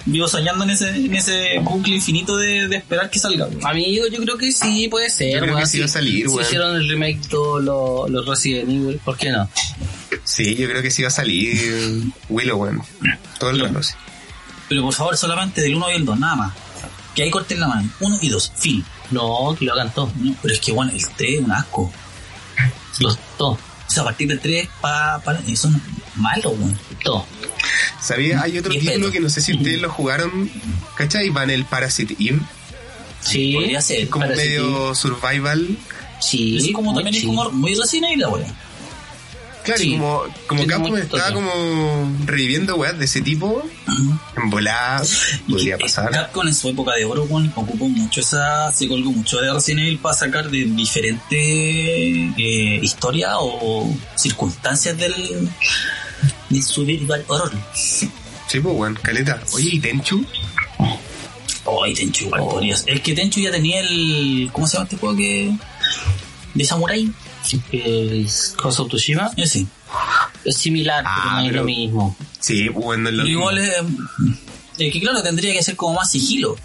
Vivo soñando en ese, en ese bucle infinito de, de esperar que salga. weón. Amigo, yo creo que sí, puede ser. Yo creo weón, que sí va a salir, Si weón. hicieron el remake todos los, los Resident Evil, ¿por qué no? Sí, yo creo que sí va a salir Willow, weón. Todo el rato, sí. Pero por favor, solamente del 1 y el 2, nada más. Que ahí corten la mano. 1 y 2, fin. No, que lo hagan todos. No, pero es que, bueno, el 3 es un asco. Los todos. O sea, a partir del 3, pa, pa, eso es malo, weón. Todos. ¿Sabías? Hay otro Y título que no sé si ustedes lo jugaron, ¿cachai? Van el Parasite Eve. Sí, Podría ser. Como medio survival. Sí, Es como también es como muy Resident Evil la wea. Claro, Sí. y como, como mucha estaba como reviviendo weas de ese tipo, en volada, podría que pasar. Capcom en su época de oro, weón, ocupó mucho esa, se colgó mucho de Resident Evil para sacar de diferentes eh, historias o circunstancias del de su virtual horror. Sí, pues, weón, caleta. Oye, ¿y Tenchu? Oh, y Tenchu igual Oh. Es que Tenchu ya tenía el. ¿Cómo se llama este juego que.? de Samurai? El Ghost of Tsushima sí. es similar, Ah, pero no es lo mismo. Sí, bueno, es lo mismo. es. Es que claro, tendría que ser como más sigilo.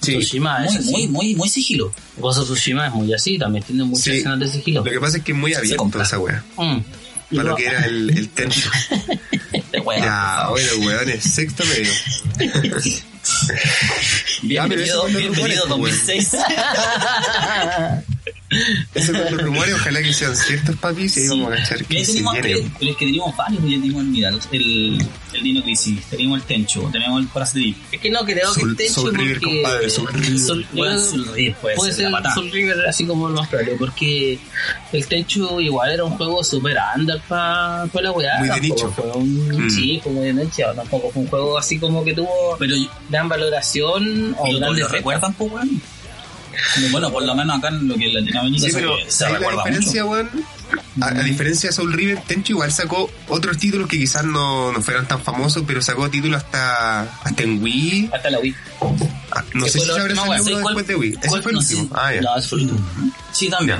Sí. Tsushima es Muy, así. muy, muy, muy sigilo. Ghost of Tsushima es muy así, también tiene muchas Sí. escenas de sigilo. Lo que pasa es que es muy abierto esa wea. Mm. Para lo que era el, el weón. ya, bueno, weones, sexto medio. Ah, Bienvenido, los bienvenido rumores, 2006. Esos son los rumores, ojalá que sean ciertos, papis, y ahí vamos a cachar que se viene. pero es que teníamos varios, ya teníamos mira, el, el Dino Crisis, teníamos el Tenchu, teníamos el Parasite Es que no creo que esté hecho Soul River, porque... compadre, Soul River. Soul- Bueno, yo- Soul River puede puede ser ser. Soul River así como lo más probable, porque el Tenchu igual era un juego super under para pa la weá. Muy de nicho. Fue un, Mm. Sí, muy de nicho, tampoco fue un juego así como que tuvo Pero gran valoración o ¿lo, grandes lo recuerdos. recuerdan, pues, weón? Bueno, por lo menos acá en lo que es Latinoamérica Sí, se, pero se la diferencia, mucho. weón, a, a diferencia de Soul River, Tenchu igual sacó otros títulos que quizás no, no fueran tan famosos, pero sacó títulos hasta, hasta en Wii. Hasta la Wii. Ah, No ¿Qué sé si se habrá última, salido uno ¿Cuál- después de Wii. Ese fue el no último. Ah, ya. No, es fue el último. Sí, también.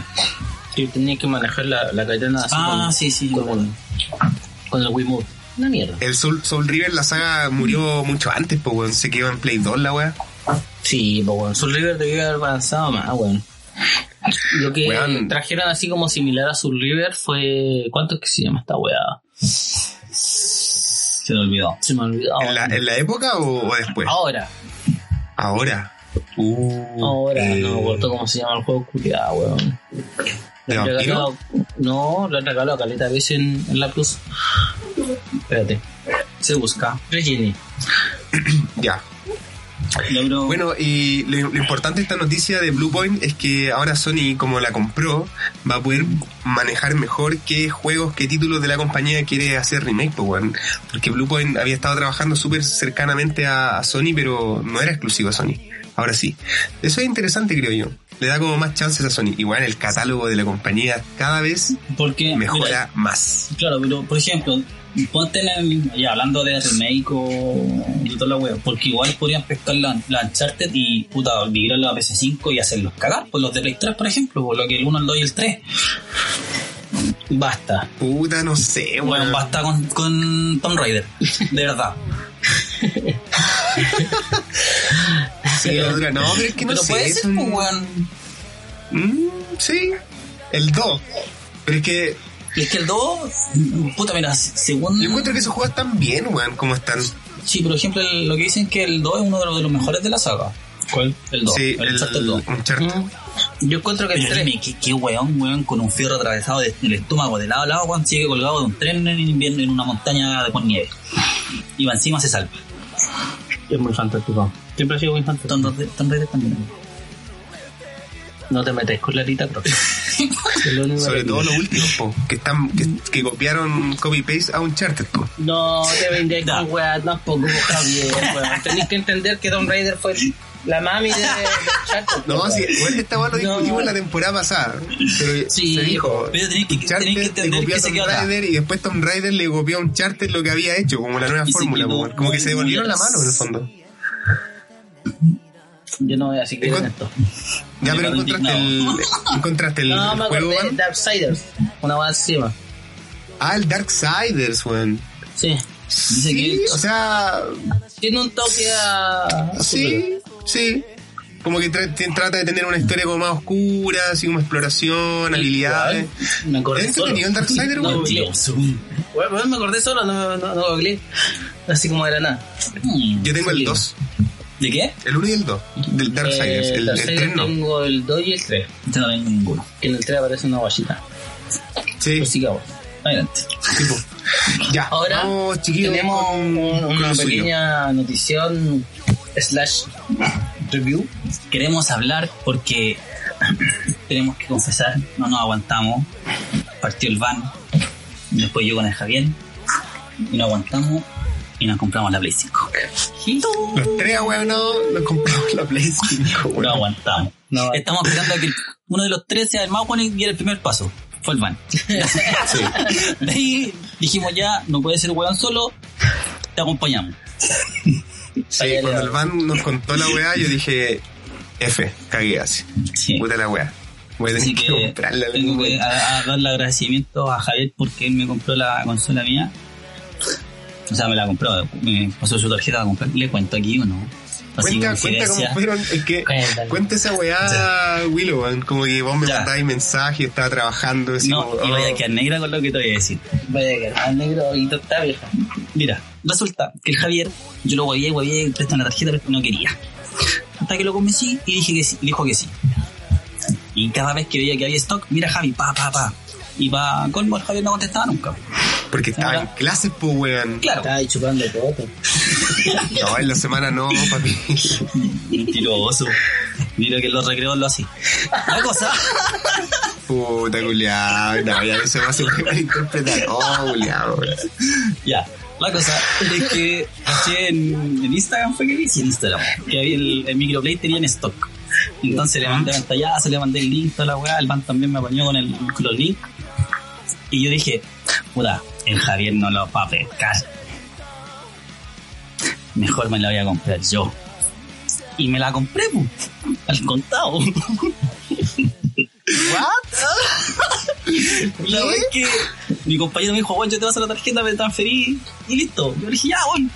Yo tenía que manejar la, la katana así Ah, con, sí, sí. con, con el Wii Move. Una mierda. El Soul, Soul River, la saga murió mucho antes, pues, weón. Se quedó en Play 2 la weá. Sí, pues bueno, Soul River debió haber avanzado más, weón. Lo que trajeron así como similar a Soul River fue. ¿Cuánto es que se llama esta weá? Se me olvidó. Se me olvidó. ¿En la, en la época o, o después? Ahora, Ahora. Uh, ahora, eh, no acuerdo cómo se llama el juego culiado, weón. No, lo han regalado caleta veces en, en la Plus. Espérate. Se busca. Regini. Ya. Logro. Bueno, y lo, lo importante de esta noticia de Bluepoint es que ahora Sony, como la compró, va a poder manejar mejor qué juegos, qué títulos de la compañía quiere hacer remake, pues. Porque Bluepoint había estado trabajando súper cercanamente a, a Sony, pero no era exclusivo a Sony. Ahora sí. Eso es interesante, creo yo. Le da como más chances a Sony. Igual el catálogo de la compañía cada vez porque mejora mira, más. Claro, pero por ejemplo, ponte en el, ya hablando de remake o de toda la wea, porque igual podrían pescar la, la Uncharted y puta, migrar la PC5 y hacerlos cagar, pues los de Play 3, por ejemplo, por lo que el 1, el 2 y el 3. Basta. Puta, no sé, Bueno, weón. basta con, con Tomb Raider, de verdad. Sí, la dura. No, pero es que no pero sé. puede ser, un- pues, weón. Mm, sí. El 2. Pero es que Es que el 2, puta, mira, según. yo encuentro que esos juegos están bien, weón, como están. Sí, por ejemplo, el- lo que dicen que el 2 es uno de los, de los mejores de la saga. ¿Cuál? El 2. Sí, el, el Uncharted 2. Uncharted. Mm. Yo encuentro que el Pero 3 dime, ¿qué, qué weón, weón, con un fierro atravesado de- del estómago de lado a lado, weón, sigue colgado de un tren en invierno en una montaña de con nieve. Y va encima se salva. es muy fantástico. Siempre ha sido muy fantástico. Tomb Raider también. No te metáis con la Rita Croft. Sobre todo los últimos, po, que están que, que copiaron copy-paste a Uncharted, po. No te vendéis Da. con weá tampoco, po, Javier. Tenéis que entender que Tomb Raider fue la mami de, de Uncharted, No, sí, bueno, esta weá lo No. discutimos la temporada pasada. Pero Sí, se dijo. Pero tenéis que, que le copió que a se atrás. Raider y después Tomb Raider le copió a Uncharted lo que había hecho, como la nueva fórmula, como que se devolvieron la mano en el fondo. Yo no voy a seguir en esto. Ya, Me pero encontraste el, encontraste el, No, el me juego, acordé weón. Darksiders. Una weá encima. Ah, el Darksiders, weón. Sí. Dice Sí, que- o sea, Tiene un toque a. a sí, sí. Como que tra- trata de tener una historia como más oscura, así como exploración, habilidades. Me acordé ¿Es solo. el Darksiders, No, weón? bueno, me acordé solo, no, no, no googleé. Así como de la nada. Yo tengo el Sí. 2, ¿De qué? el 1 y el 2, del Darksiders. Eh, el, el Darksiders 3 no. tengo el 2 y el 3. Este no tengo ninguno. Que en el 3 aparece una guachita. Sí, Pues sigamos. Adelante. tipo. Ya, Ahora vamos, tenemos con- un- con una pequeña notición slash review queremos hablar porque tenemos que confesar, no nos aguantamos. Partió el van, después yo con el Javier y no aguantamos y nos compramos la Play 5. Los tres, weón, no, nos compramos la Play 5, No weón. aguantamos. No, Estamos esperando a que uno de los tres sea el más bueno y diera el primer paso. Fue el van. De ahí dijimos ya, no puede ser weón solo, te acompañamos. Sí, cuando el van nos contó la weá, yo dije, F, cagué así. Sí. Puta la weá. Voy a tener que, que comprarla. tengo que a- a darle agradecimiento a Javier porque él me compró la consola mía. O sea, me la compró, me pasó su tarjeta a comprar. Le cuento aquí o no. Así Cuenta, cuenta cómo fueron, es que, Cuéntale. cuenta esa weá, Willow, como que vos me Ya. mandabas mensajes, estaba trabajando, así No, como, y vaya oh. a quedar negra con lo que te voy a decir. Vaya que el más negro y está vieja. Mira, resulta que el Javier, yo lo huevié, huevié, presta una tarjeta, pero no quería. Hasta que lo convencí y dije que sí, dijo que sí. Y cada vez que veía que había stock, mira Javi, pa, pa, pa. Y pa colmo, el Javier no contestaba nunca. Porque estaba en clases, pues, weón. Claro. Estaba ahí chupando todo. No, en la semana no, papi. Mentiroso. Mira que en los recreos lo así. La cosa, Puta, culiao. No, ya eso va a ser que malinterpretar. Oh, culiao. weón. ya. La cosa es que caché en, en Instagram, fue que vi, sí, en Instagram, que había el, el microplay tenía en stock. Entonces le mandé pantallazo, le mandé el link, toda la weá, el van también me apañó con, el, con los links. Y yo dije, puta, el Javier no lo va a pescar. Mejor me la voy a comprar yo. Y me la compré, pu, al contado. La verdad es que mi compañero me dijo, bueno, yo te paso la tarjeta, me transferí y listo. Yo le dije, ya, bueno.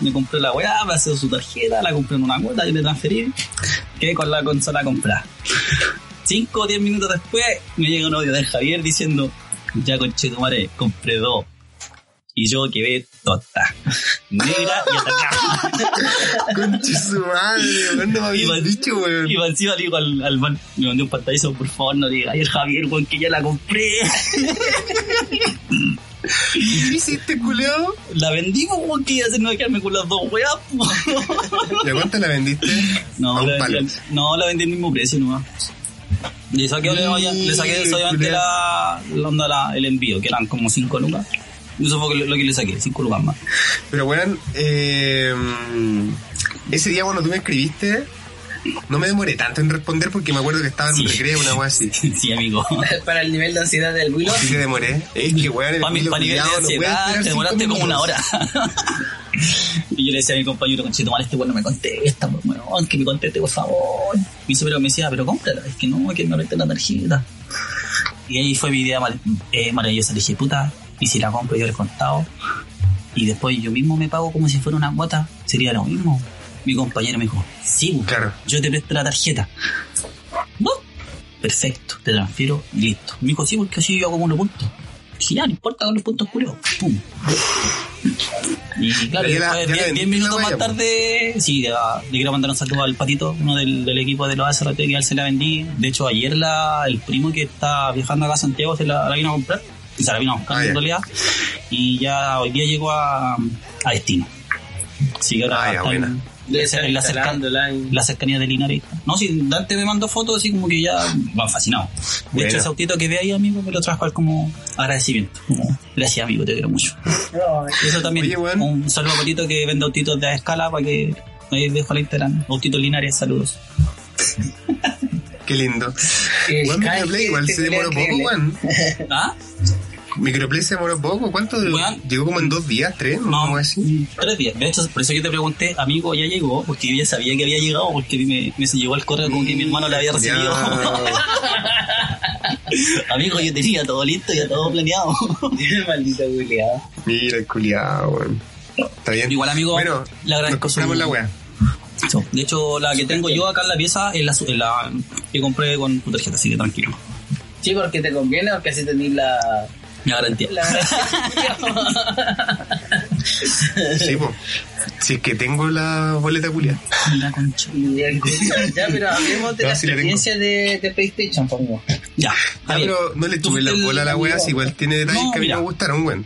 Me compré la weá, me hace su tarjeta, la compré en una cuota y le transferí. Quedé con la consola comprada. Cinco o diez minutos después me llega un audio del Javier diciendo, ya conchetumare, compré dos. Y yo quedé tota. Negra y atacada. Conche su madre, no me Iba- habías dicho, weón. Y encima le digo al, al man, me mandé un pantallazo, por favor, no diga, ay, el Javier, weón, que ya la compré. ¿Y qué hiciste, culiao? La vendimos, weón, que ya se nos va a quedarme con las dos weas. ¿Y a cuánto la vendiste? No, a un la palo. vendí, no, la vendí al mismo precio nomás. Le saqué, le culiao. la, onda, la- el envío, que eran como 5 lucas. Eso fue lo, que le saqué, 5 lucas más. Pero, weón, eh, ese día cuando tú me escribiste, no me demoré tanto en responder porque me acuerdo que estaba en un Sí. recreo, una weá así. sí, amigo. Para el nivel de ansiedad del Willow. Sí que demoré. Es que, weón, el Para nivel de no ansiedad, te demoraste como una hora. y yo le decía a mi compañero, conchito, mal, este weón no me contesta, por weón, que me conteste, por favor. Me dice, pero me decía, pero cómprala, es que no, que no le la tarjeta. Y ahí fue mi idea mal- eh, maravillosa. Le dije, puta, y si la compro yo le he contado, y después yo mismo me pago como si fuera una cuota, sería lo mismo. Mi compañero me dijo, sí, weón, Claro. yo te presto la tarjeta. No, perfecto, te transfiero y listo. Me dijo, sí, porque así yo hago unos puntos. Dije, ya, no importa con los puntos culiados. Pum. Y claro, Ya la- después, ya la 10 vendiste minutos más tarde, sí, le, le quiero mandar un saludo al patito, uno del, del equipo de los ASRT, que a él se la vendí. De hecho, ayer la, el primo que está viajando acá a Santiago se la, la vino a comprar. Y se la vino a buscar Ah, en realidad. Y ya hoy día llegó a, a destino. Así que ahora Ah. Debe en la en- cercanía de Linares. No, si Dante me mandó fotos así como que ya van fascinados. De Bueno. hecho, ese autito que ve ahí, amigo, me lo trajo como agradecimiento. Como, gracias, amigo, te quiero mucho. Y eso también, Oye, weón. un saludo a Patito que vende autitos de a escala para que ahí dejo la Instagram. Autitos Linares, saludos. Qué lindo. Microplay que igual se demoró poco, weón. ¿Ah? Microplay se demoró poco. ¿Cuánto? Llegó como en dos días, tres, ¿no? No, ¿Cómo así? mm, tres días. De hecho, por eso yo te pregunté, amigo, ya llegó, porque yo ya sabía que había llegado, porque me, me se llegó el correo como que mi hermano la había recibido. Amigo, yo tenía todo listo, ya todo planeado. Maldito culiado. Mira el culiado, weón. Está bien. Igual, amigo, Bueno, agradezco su- compramos la weá. De hecho, la que tengo yo acá en la pieza es la, su- es la que compré con tu tarjeta, así que tranquilo. Sí, porque te conviene, porque así tenés la. La garantía. la Sí, po. Si es que tengo la boleta culiada. La concha. ya, pero hablemos de Ya, la sí experiencia de, de PlayStation, por favor. Ya, Ya, Javier. pero no le tuve la bola a la amigo. si igual tiene detalles No, que a mí me gustaron, weón.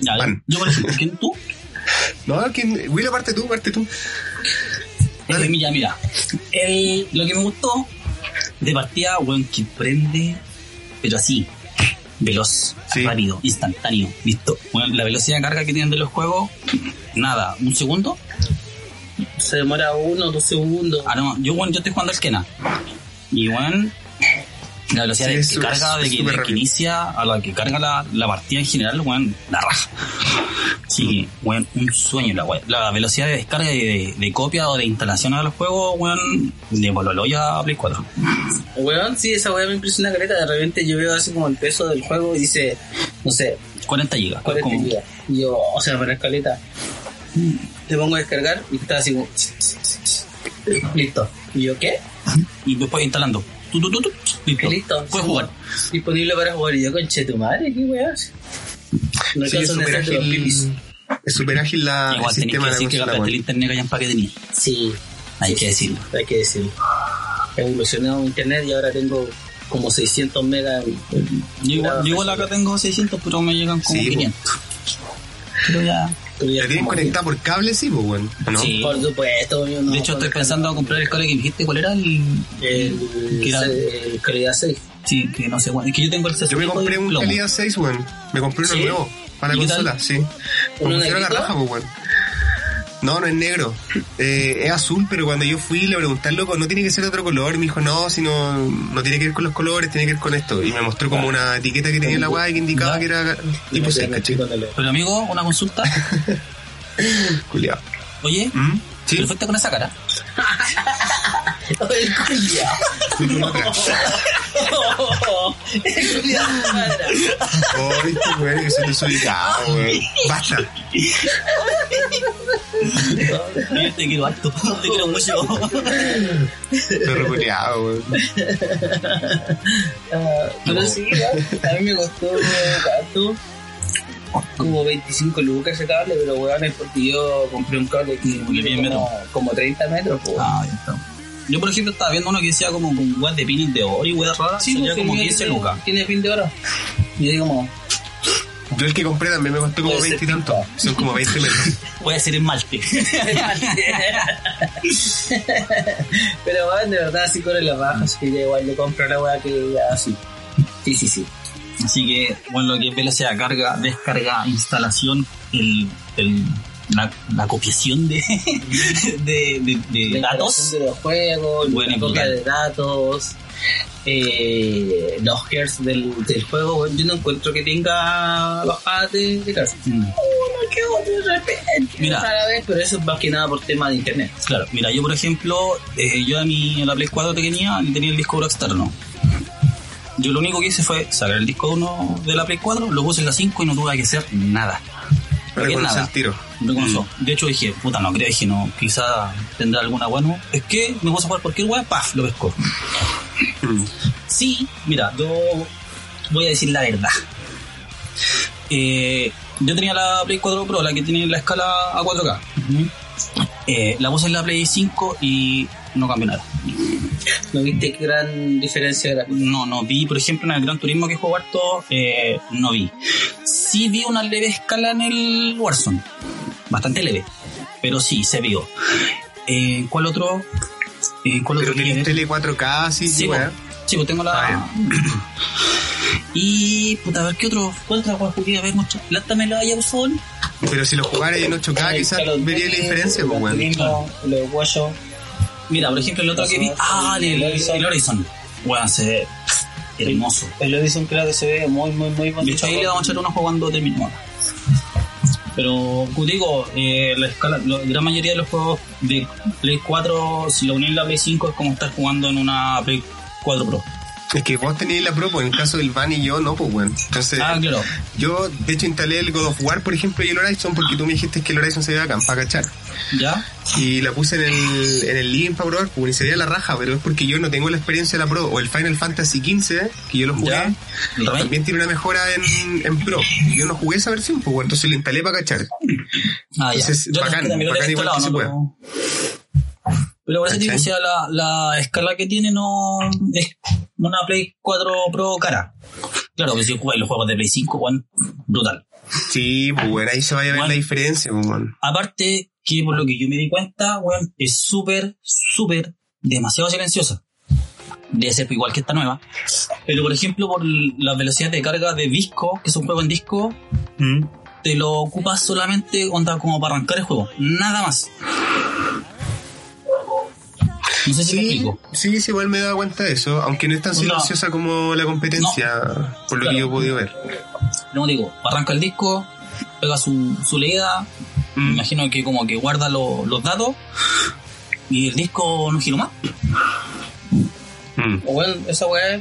Ya, Van. yo por ejemplo, ¿quién tú? No, ¿quién? Will, aparte tú, aparte tú. Dale. Eh, ya, mira. El, lo que me gustó de partida, weón, que prende, pero así, veloz, Sí. rápido, instantáneo, listo. Bueno, la velocidad de carga que tienen de los juegos, nada, un segundo. Se demora uno, dos segundos. Ah, no, yo, bueno, yo estoy jugando al Kena. Y, bueno, la velocidad Sí, de que carga, es de que, de inicia a la que carga la, la partida en general, weón, la raja. Sí, weón, un sueño la weón. La velocidad de descarga y de, de copia o de instalación a los juegos, weón, de Bololo ya a Play 4. Weón, sí, esa weá me impresiona caleta. De repente yo veo así como el peso del juego y dice, no sé, 40 gigas. 40 como- gigas. Y yo, o sea, para escaleta. Te pongo a descargar y está así como. Listo. ¿Y yo qué? y después instalando. Tu, tu, tu, tu, listo. Listo. Puedes jugar. Disponible para jugar. Y yo, conche tu madre, qué weá. No Sí, es súper de ágil. Es súper ágil la, el Igual tenés que sistema de la decir que consola, gastaste el internet allá en paquete tenía. Sí, Hay que decirlo. hay que decirlo. He evolucionado en internet y ahora tengo como 600 megas. Yo igual, acá tengo 600, pero me llegan como Sí, po. 500. Pero ya. Pero ya ¿La tienen como- conectada por cable? Sí, pues, weón. ¿O no? Sí. Por supuesto, yo no. de hecho, estoy pensando en comprar el cable que me dijiste. ¿Cuál era? El, El, que era- el calidad 6. sí, que no sé. bueno, Es que yo tengo el Yo me compré un calidad 6, weón. Me compré uno ¿Sí? nuevo para la consola, sí. Me ¿Uno pusieron la raja, pues, weón. No, no es negro. Eh, es azul, pero cuando yo fui le pregunté al loco, no tiene que ser otro color. Me dijo, no, si no, no tiene que ver con los colores, tiene que ver con esto. Y me mostró como una etiqueta que tenía la guay que indicaba Ya. que era tipo 6, ¿cachai? Pero amigo, una consulta. Culiao. Oye, ¿Mm? Sí, ¿pero fuiste con esa cara? El culiao. El culiao. Ay, este weón que weón. Basta. Yo te quiero harto. Te quiero mucho. Perro culiao, weón. Pero sí, a mí me costó tanto. Como 25 lucas ese cable, pero weón es porque yo compré un cable que mide como, como 30 metros. pues. Ah, ya está. Yo, por ejemplo, estaba viendo uno que decía como con weas de pines de oro y weas raras. Sí, salía porque como el mío 15 tiene- lucas. Tiene pin de oro. Y yo como, Yo el que compré también me costó como Puede ser 20 y tanto. Son como 20 metros. Puede ser esmalte. pero bueno, de verdad sí corre la baja, así que igual le compro la weá que así. Sí, sí, sí. Así que, bueno, lo que es velocidad de carga, descarga, instalación, el, el, la, la copiación de, de, de, de La datos. de los juegos, Bueno, la copia de datos, eh, los hertz del, del juego. Yo no encuentro que tenga bajadas de, de carga. Mm. Uno que otro de repente, Mira. rara vez, pero eso es más que nada por tema de internet. Claro, mira, yo por ejemplo, eh, yo a mi a la Play 4 que tenía, tenía el disco duro externo. Yo lo único que hice fue sacar el disco 1 de la Play 4, lo puse en la 5 y no tuve que hacer nada. Para ¿Qué conocer nada? el tiro. Reconoció. De hecho dije, puta, no creo, dije, no, quizá tendrá alguna bueno. Es que me puse a jugar cualquier weá, paf, lo pesco. Mm. Sí, mira, yo voy a decir la verdad. Eh, yo tenía la Play 4 Pro, la que tiene la escala a 4K. Eh, la puse en la Play 5 y no cambió nada. ¿No viste qué gran diferencia era? No, no vi, por ejemplo, en el Gran Turismo que juego harto, eh, no vi. Sí vi una leve escala en el Warzone, bastante leve, pero sí, se vio. Eh, ¿Cuál otro? Eh, ¿Cuál Pero otro tenés ver? tele 4K, sí, Sí, sí, pues, weón. sí, pues tengo la... Ah, y, puta, a ver, ¿qué otro? ¿Cuál otra juego podría haber mucho? ¿Plátame la haya usado? Pero si lo jugara en 8K, quizás vería la diferencia, pues, weón. Los guayos. Mira, por ejemplo, el otro que vi... Ah, el, el Horizon. Bueno, se ve hermoso. El creo que se ve muy, muy, muy bonito. De hecho, ahí le vamos a echar unos jugando terminado. Pero, como digo, eh, la, escala, la gran mayoría de los juegos de Play 4, si lo unís en la Play 5, es como estar jugando en una Play 4 Pro. Es que vos tenías la Pro, pues en el caso del Van y yo no, pues weón. Entonces, Ah, claro. yo de hecho instalé el God of War, por ejemplo, y el Horizon, porque tú me dijiste que el Horizon se veía acá, para cachar. ¿Ya? Y la puse en el, en el link para probar, pues y se veía la raja, pero es porque yo no tengo la experiencia de la Pro. O el Final Fantasy XV, que yo lo jugué, ¿Ya? También tiene una mejora en, en Pro. Y yo no jugué esa versión, pues bueno, entonces lo instalé para cachar. Ah, ya. Entonces, Yo bacán, bacán igual que se no lo- Pero digo, ¿Cachai? o sea, la, la escala que tiene no es una Play 4 Pro cara. Claro, que si jugáis los juegos de Play 5, weón, brutal. Sí, pues bueno, ahí se vaya a ver la diferencia, pues bueno. Aparte que por lo que yo me di cuenta, weón, es súper, súper, demasiado silenciosa. Debe ser igual que esta nueva. Pero por ejemplo, por la velocidad de carga de disco, que es un juego en disco, Mm. te lo ocupas solamente onda como para arrancar el juego. Nada más. No sé si me Sí, explico. sí, sí, igual me he dado cuenta de eso, aunque no es tan No. silenciosa como la competencia, por lo Claro. que yo he podido ver. Como digo, arranca el disco, pega su, su leída, me Mm. imagino que como que guarda lo- los datos y el disco no giró más. Mm. Bueno, esa weá,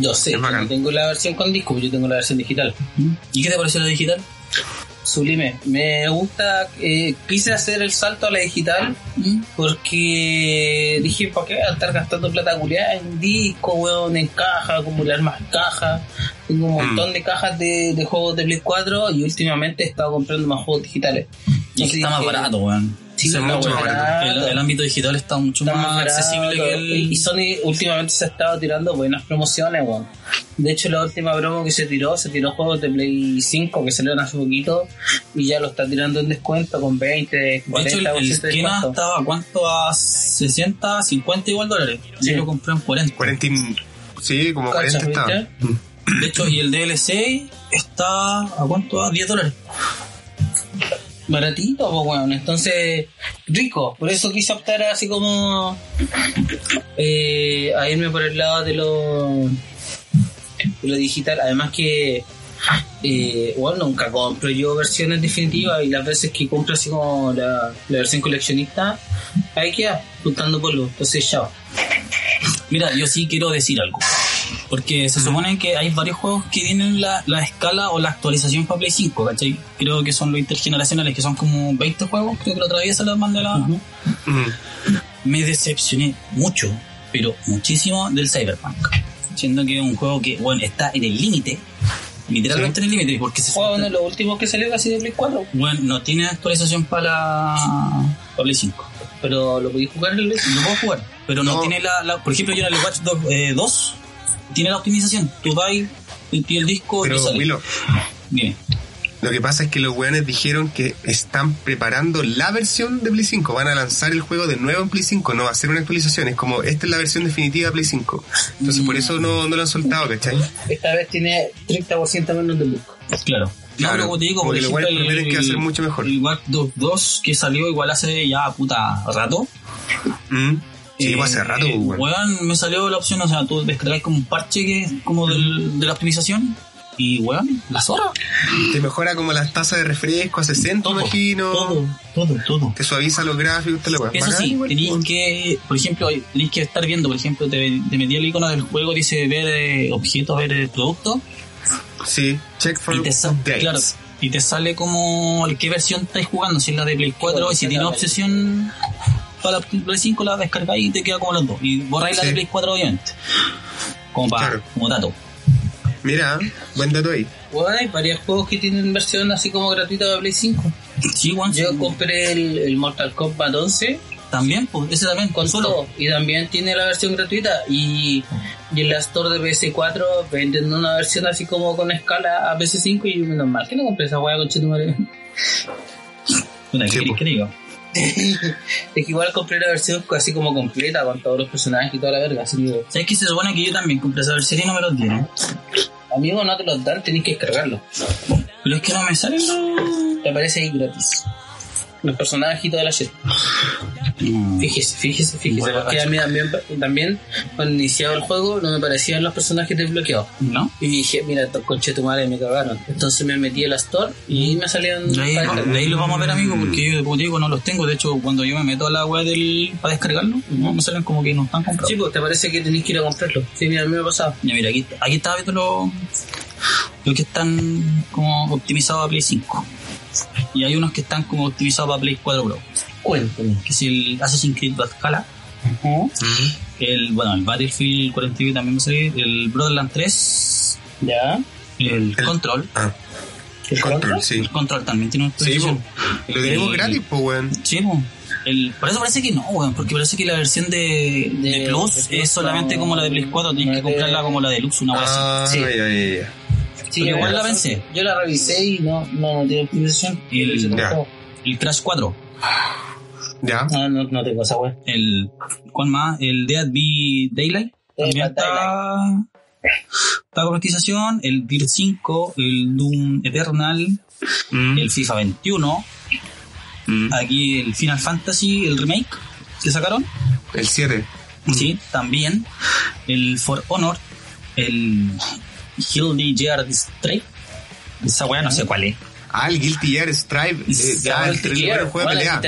yo sé, yo no tengo la versión con disco, yo tengo la versión digital. ¿Y qué te pareció la digital? Sublime. Me gusta, eh, quise hacer el salto a la digital porque dije, ¿para qué voy a estar gastando plata culiada en disco, weón, en caja, acumular más cajas? Tengo un montón de cajas de, de juegos de Play 4 y últimamente he estado comprando más juegos digitales. Y es que está más barato, weón. Sí, está mucho más barato. El, el ámbito digital está mucho Está más, más barato. accesible que el... Y Sony últimamente se ha estado tirando buenas promociones, weón. De hecho, la última promo que se tiró, se tiró juegos de Play 5 que salieron hace poquito y ya lo está tirando en descuento con 20, De hecho, 40, el, el 80 de esquema descuento. estaba, ¿cuánto? A 60, 50 igual dólares. Sí. Yo lo compré en 40. 40 y- sí, como Cacha, 40 estaba. De hecho, y el DLC está, ¿a cuánto? A 10 dólares. Baratito, pues weón. Entonces, rico. Por eso quise optar así como eh, a irme por el lado de lo, de lo digital. Además que, eh, bueno, nunca compro yo versiones definitivas y las veces que compro así como la, la versión coleccionista, ahí queda, juntando polvo. Entonces, chao. Mira, yo sí quiero decir algo. Porque se supone que hay varios juegos que tienen la, la escala o la actualización para Play 5, ¿cachai? Creo que son los intergeneracionales, que son como 20 juegos. Creo que la otra vez se los mandé a la... Mm. Me decepcioné mucho, pero muchísimo del Cyberpunk. Siendo que es un juego que, bueno, está en el límite. Literalmente en el límite, porque se Fue uno de los últimos que salió casi de Play 4, Bueno, no tiene actualización para la para Play 5. pero lo podéis jugar en el Play Lo puedo jugar, pero no, No. tiene la, la- Por ejemplo, yo en el Watch Dogs eh, 2 tiene la optimización. Tú vas y y el disco y Pero, sale. Willow, Bien. lo que pasa es que los weones dijeron que están preparando la versión de Play 5. Van a lanzar el juego de nuevo en Play 5, no va a ser una actualización. Es como, esta es la versión definitiva de Play 5. Entonces, por eso no, no lo han soltado, ¿cachai? Esta vez tiene 30% menos de disco. Claro. Claro, no, pero como te digo, por ejemplo, buenos prometen que ser mucho mejor. El Watch Dogs 2 que salió igual hace ya puta rato. Mm. Sí, Eh, pues hace rato, eh, weón. weón, me salió la opción, o sea, tú descargas como un parche que es como del- de la optimización. Y weón, la zorra. Te mejora como las tasas de refresco a 60, imagino. Todo, todo, todo. Te suaviza los gráficos, te lo weón. Eso sí, tenéis weón. que, por ejemplo, tenéis que estar viendo, por ejemplo, te, te metí el icono del juego, dice ver eh, objetos, ver eh, productos, Sí, check for y te, sa- updates. claro, y te sale como qué versión estáis jugando, si es la de Play 4 Bueno, y si tiene obsesión para la Play 5 la descargáis y te queda como los dos. Y borráis la Sí. de Play 4 obviamente. Como para, Claro. como dato. Mira, buen dato ahí. Bueno, hay varios juegos que tienen versión así como gratuita de Play 5. Sí, sí. Yo compré el, el Mortal Kombat 11 también, pues, ese también, con solo. todo y también tiene la versión gratuita y, y en la store de PS4 venden una versión así como con escala a PS5 y menos mal que no compré esa hueá con Chetumare. Puta, ¿qué Sí, querés pues. que diga? es que igual compré la versión así como completa con todos los personajes y toda la verga. Así que, ¿Sabes que se supone que yo también compré esa versión y no me los dieron? amigo, no te los dan, tenés que descargarlo. Pero es que no me salen los... Te aparece ahí gratis. Los personajes y toda la shit. Mm. Fíjese, fíjese, fíjese. Bueno, porque a mí también, también, cuando iniciaba el juego, no me parecían los personajes desbloqueados. ¿No? Y dije, mira, estos conche tu madre me cagaron. Entonces me metí a la store y me salieron. De ahí, para de ahí lo vamos a ver, amigos, porque yo, como digo, no los tengo. De hecho, cuando yo me meto a la web del, para descargarlo, no me salen como que no están comprados. Sí, pues te parece que tenés que ir a comprarlo. Sí, mira, a mí me ha pasado. Ya, mira, aquí, aquí estaba viendo los los que están como optimizados a Play 5. Y hay unos que están como optimizados para Play 4 Pro. Cuéntame. Que es el Assassin's Creed Valhalla. El, bueno, el Battlefield 42 también me salió. El Borderlands 3. ¿Ya? El, El- Control. Ah, ¿El control, control? sí. El Control también tiene una Sí. Lo tenemos gratis, pues, weón. Sí, po. el, por eso parece que no, weón, porque parece que la versión de, de, De- Plus de es solamente como la de Play 4, tienes que de- comprarla como la Deluxe, una vez. Ah, Sí. ya, ya, ya. Sí, Pero igual la pensé. Yo la revisé y no, no, no tiene optimización. Y el- enojó. El Crash 4, ¿Ya? No, no, no tengo esa wea. El, ¿Cuál más? El Dead Be Daylight. También está, está con actualización. El Dirt 5, el Doom Eternal, Mm, el FIFA 21. mm. Aquí el Final Fantasy, el remake que sacaron. El 7. Sí, también. El For Honor, el Hildy Gear Strike. Esa weá no sé cuál es. Ah, el Guilty Gear Strive. Eh, ya, el bueno juego de pelea.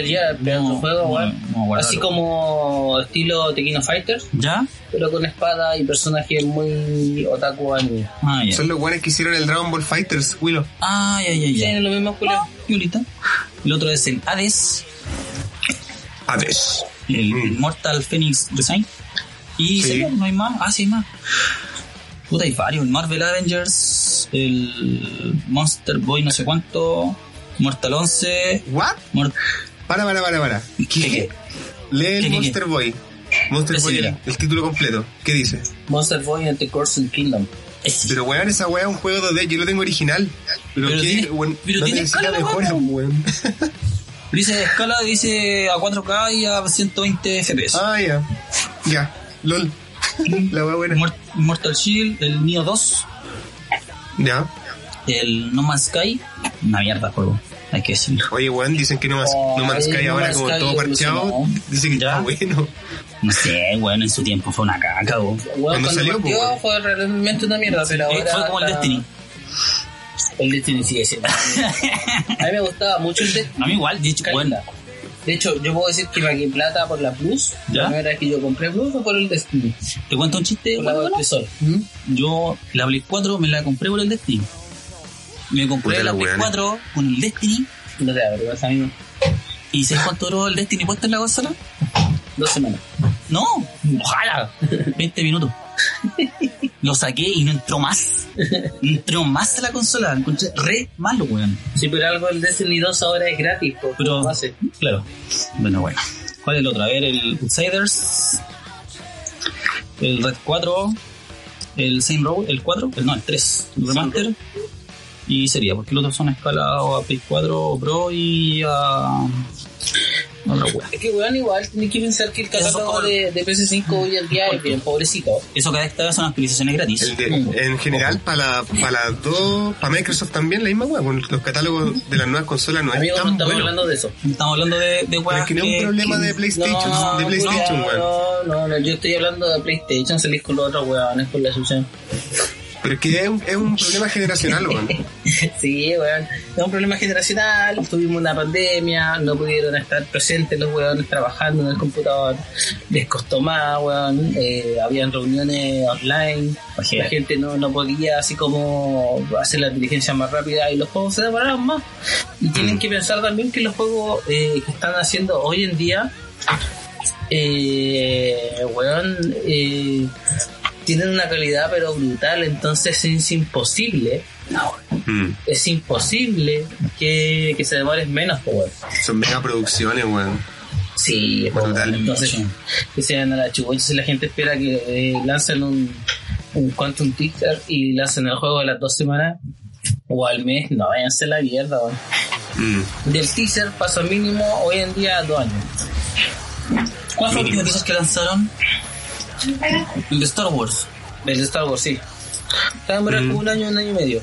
juego, no, no, Así como estilo Tequino Fighters, ¿Ya? pero con espada y personajes muy otaku anime. Ah, ya. Son los buenos que hicieron el Dragon Ball Fighters, Willow. Ah, ya, ya, ya. Tienen los mismos culos. Violita. El otro es el Hades, Hades. el Mm. Mortal Phoenix Design. Y Sí. sí, no hay más. Ah, sí, hay más. Puta, hay varios. El Marvel Avengers, el Monster Boy no sé cuánto, Mortal 11, ¿What? Mor- Para, para, para, para. ¿Qué? Lee el ¿Qué, qué, Monster Boy. Monster Boy, el, título completo. ¿Qué dice? Monster Boy and the Corson Kingdom. Pero weón, esa weá es un juego 2D, yo lo tengo original. Pero, Pero qué, tiene- weón, pero no tiene escala, mejora, weón. Dice escala, dice a 4K y a 120 FPS. Ah, ya. Ya. LOL. La weá buena. Mor- Mortal Shield, el Neo 2, Ya. el No Man's Sky. Una mierda juego, hay que decirlo. Oye, weón, dicen que No Man's, no Man's Sky No ahora Man's como Sky todo parcheado. evolucionó. Dice que Ya. está bueno. No sé, bueno, en su tiempo fue una caca, weón. Cuando cuando salió, partió pues, weón. fue realmente una mierda, pero Eh, ahora... fue como el está- Destiny. El Destiny sigue siendo. A mí me gustaba mucho el Destiny. A mí igual, de hecho, bueno. De hecho, yo puedo decir que pagué plata por la Plus. ¿Ya? La primera vez que yo compré Plus fue por el Destiny. te cuento un chiste, Por la bueno. Tresor. Yo la Play 4 me la compré por el Destiny. Me compré Puta la la Play weá. 4 con el Destiny. No te da vergüenza, amigo. ¿Y sabes cuánto duró el Destiny puesto en la consola? Dos semanas. No, ojalá. 20 minutos. Lo saqué y no entró más. No entró más a la consola. Encontré re malo, weón. Sí, pero algo el Destiny 2 ahora es gratis. Por Pero, claro. Bueno, bueno. ¿Cuál es el otro? A ver, el Outsiders. El Red 4. El Saint Row, el 4. El, no, el 3. El Remaster. Y sería, porque los otros son escalados a Play 4 Pro y a. Es que, weón, igual tienes que pensar que el catálogo como- de, de PS5 hoy en día es bien pobrecito. Eso cada vez son actualizaciones gratis. De- en general, para para las dos, para Microsoft también la misma weá. con Los catálogos de las nuevas consolas no es Amigos, no tan estamos bueno. hablando de eso. Estamos hablando de, de Pero weas es que no es un problema de PlayStation, No, de PlayStation, no, weón. no, no, no, yo estoy hablando de PlayStation, salís con los otros weones con la suya. Pero es que es un, es un problema generacional, weón. Sí, weón. Es un problema generacional. Tuvimos una pandemia, no pudieron estar presentes los weones trabajando en el computador. Les costó más, weón. Eh, habían reuniones online. La gente no, no podía así como hacer la inteligencia más rápida y los juegos se demoraron más. Y tienen Mm. que pensar también que los juegos eh, que están haciendo hoy en día, eh, weón, eh, tienen una calidad pero brutal. Entonces es imposible Mm. es imposible que, que se demoren menos, pues, weón. Son mega producciones, weón. Sí, pues, Brutal. entonces que se vayan a la chucha. Si la gente espera que eh, lancen un, un Quantum Teaser y lancen el juego a las dos semanas o al mes, no váyanse a la mierda, weón. Mm. Del teaser paso mínimo hoy en día dos años. ¿Cuál fue el último teaser que lanzaron? El de Star Wars. El de Star Wars, sí. Se demorar como un año, un año y medio.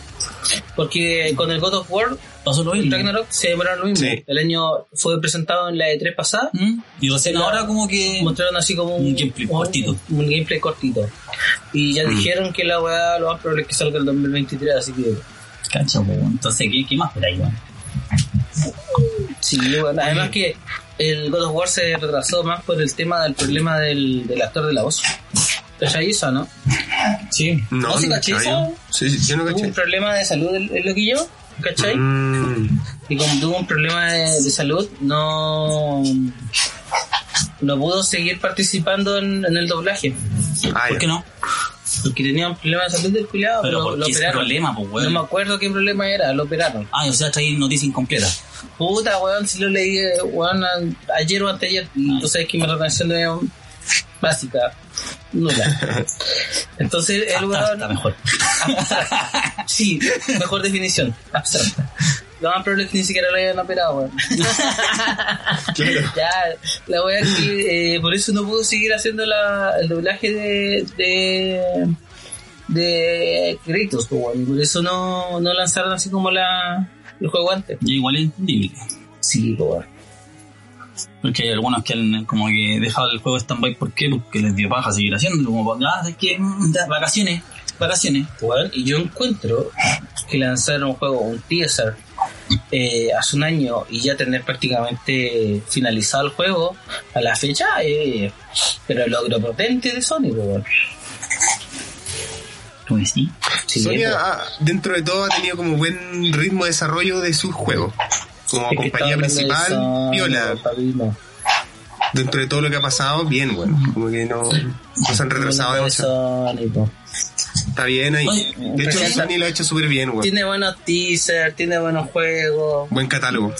Porque con el God of War, Pasó lo mismo. Ragnarok se demoraron lo mismo. Sí. El año fue presentado en la E3 pasada. ¿Mm? Y recién ahora como que... mostraron así como un, Un gameplay cortito. Un, gameplay cortito. Y ya dijeron que la weá lo más probable es que salga el 2023, así que Cacha, po, weón. Entonces, ¿qué, qué más por ahí, weón? sí, bueno, además que el God of War se retrasó más por el tema del problema del, del actor de la voz. ¿Cachai eso, no? Sí. No, ¿No se no caché eso? Sí, sí, yo no Tuvo caché. un problema de salud el, el loquillo, ¿cachai? Mm. Y como tuvo un problema de, de salud, no no pudo seguir participando en, en el doblaje. Ah, ¿Por qué no? Porque tenía un problema de salud del culiado, Pero pero ¿por lo qué ese operaron. problema, pues, No me acuerdo qué problema era, lo operaron. Ah, o sea, traí noticia incompleta. Puta, weón, si lo leí, eh, weón, ayer o anteayer. Y tú sabes que mi retención es básica, nula. Entonces, el Abstracta, weón. mejor. Sí, mejor definición, abstracta. lo más probable es que ni siquiera lo hayan operado, weón. Claro. ya, la wea es que eh, por eso no pudo seguir haciendo la, el doblaje de. de. de. Y por eso no, no lanzaron así como la, el juego antes. Y igual es entendible. Sí, weón. Porque hay algunos que han como que dejado el juego stand-by. ¿Por qué? Porque les dio paja seguir haciendo. Como, ah, es que mm, vacaciones, vacaciones. Weón, y yo encuentro que lanzaron un juego, un teaser, eh, hace un año y ya tener prácticamente finalizado el juego a la fecha, eh, pero el logro potente de Sony, pues, weón. ¿Cómo decís? Sí, Sony, pues. ha- dentro de todo, ha tenido como buen ritmo de desarrollo de sus juegos. Como Es compañía principal, no. Dentro de todo lo que ha pasado, bien, bueno. Como que no, no se han retrasado demasiado. Está bien ahí. Oye, De hecho, Sony lo ha hecho súper bien, weón. Tiene buenos teasers, tiene buenos juegos, Buen catálogo.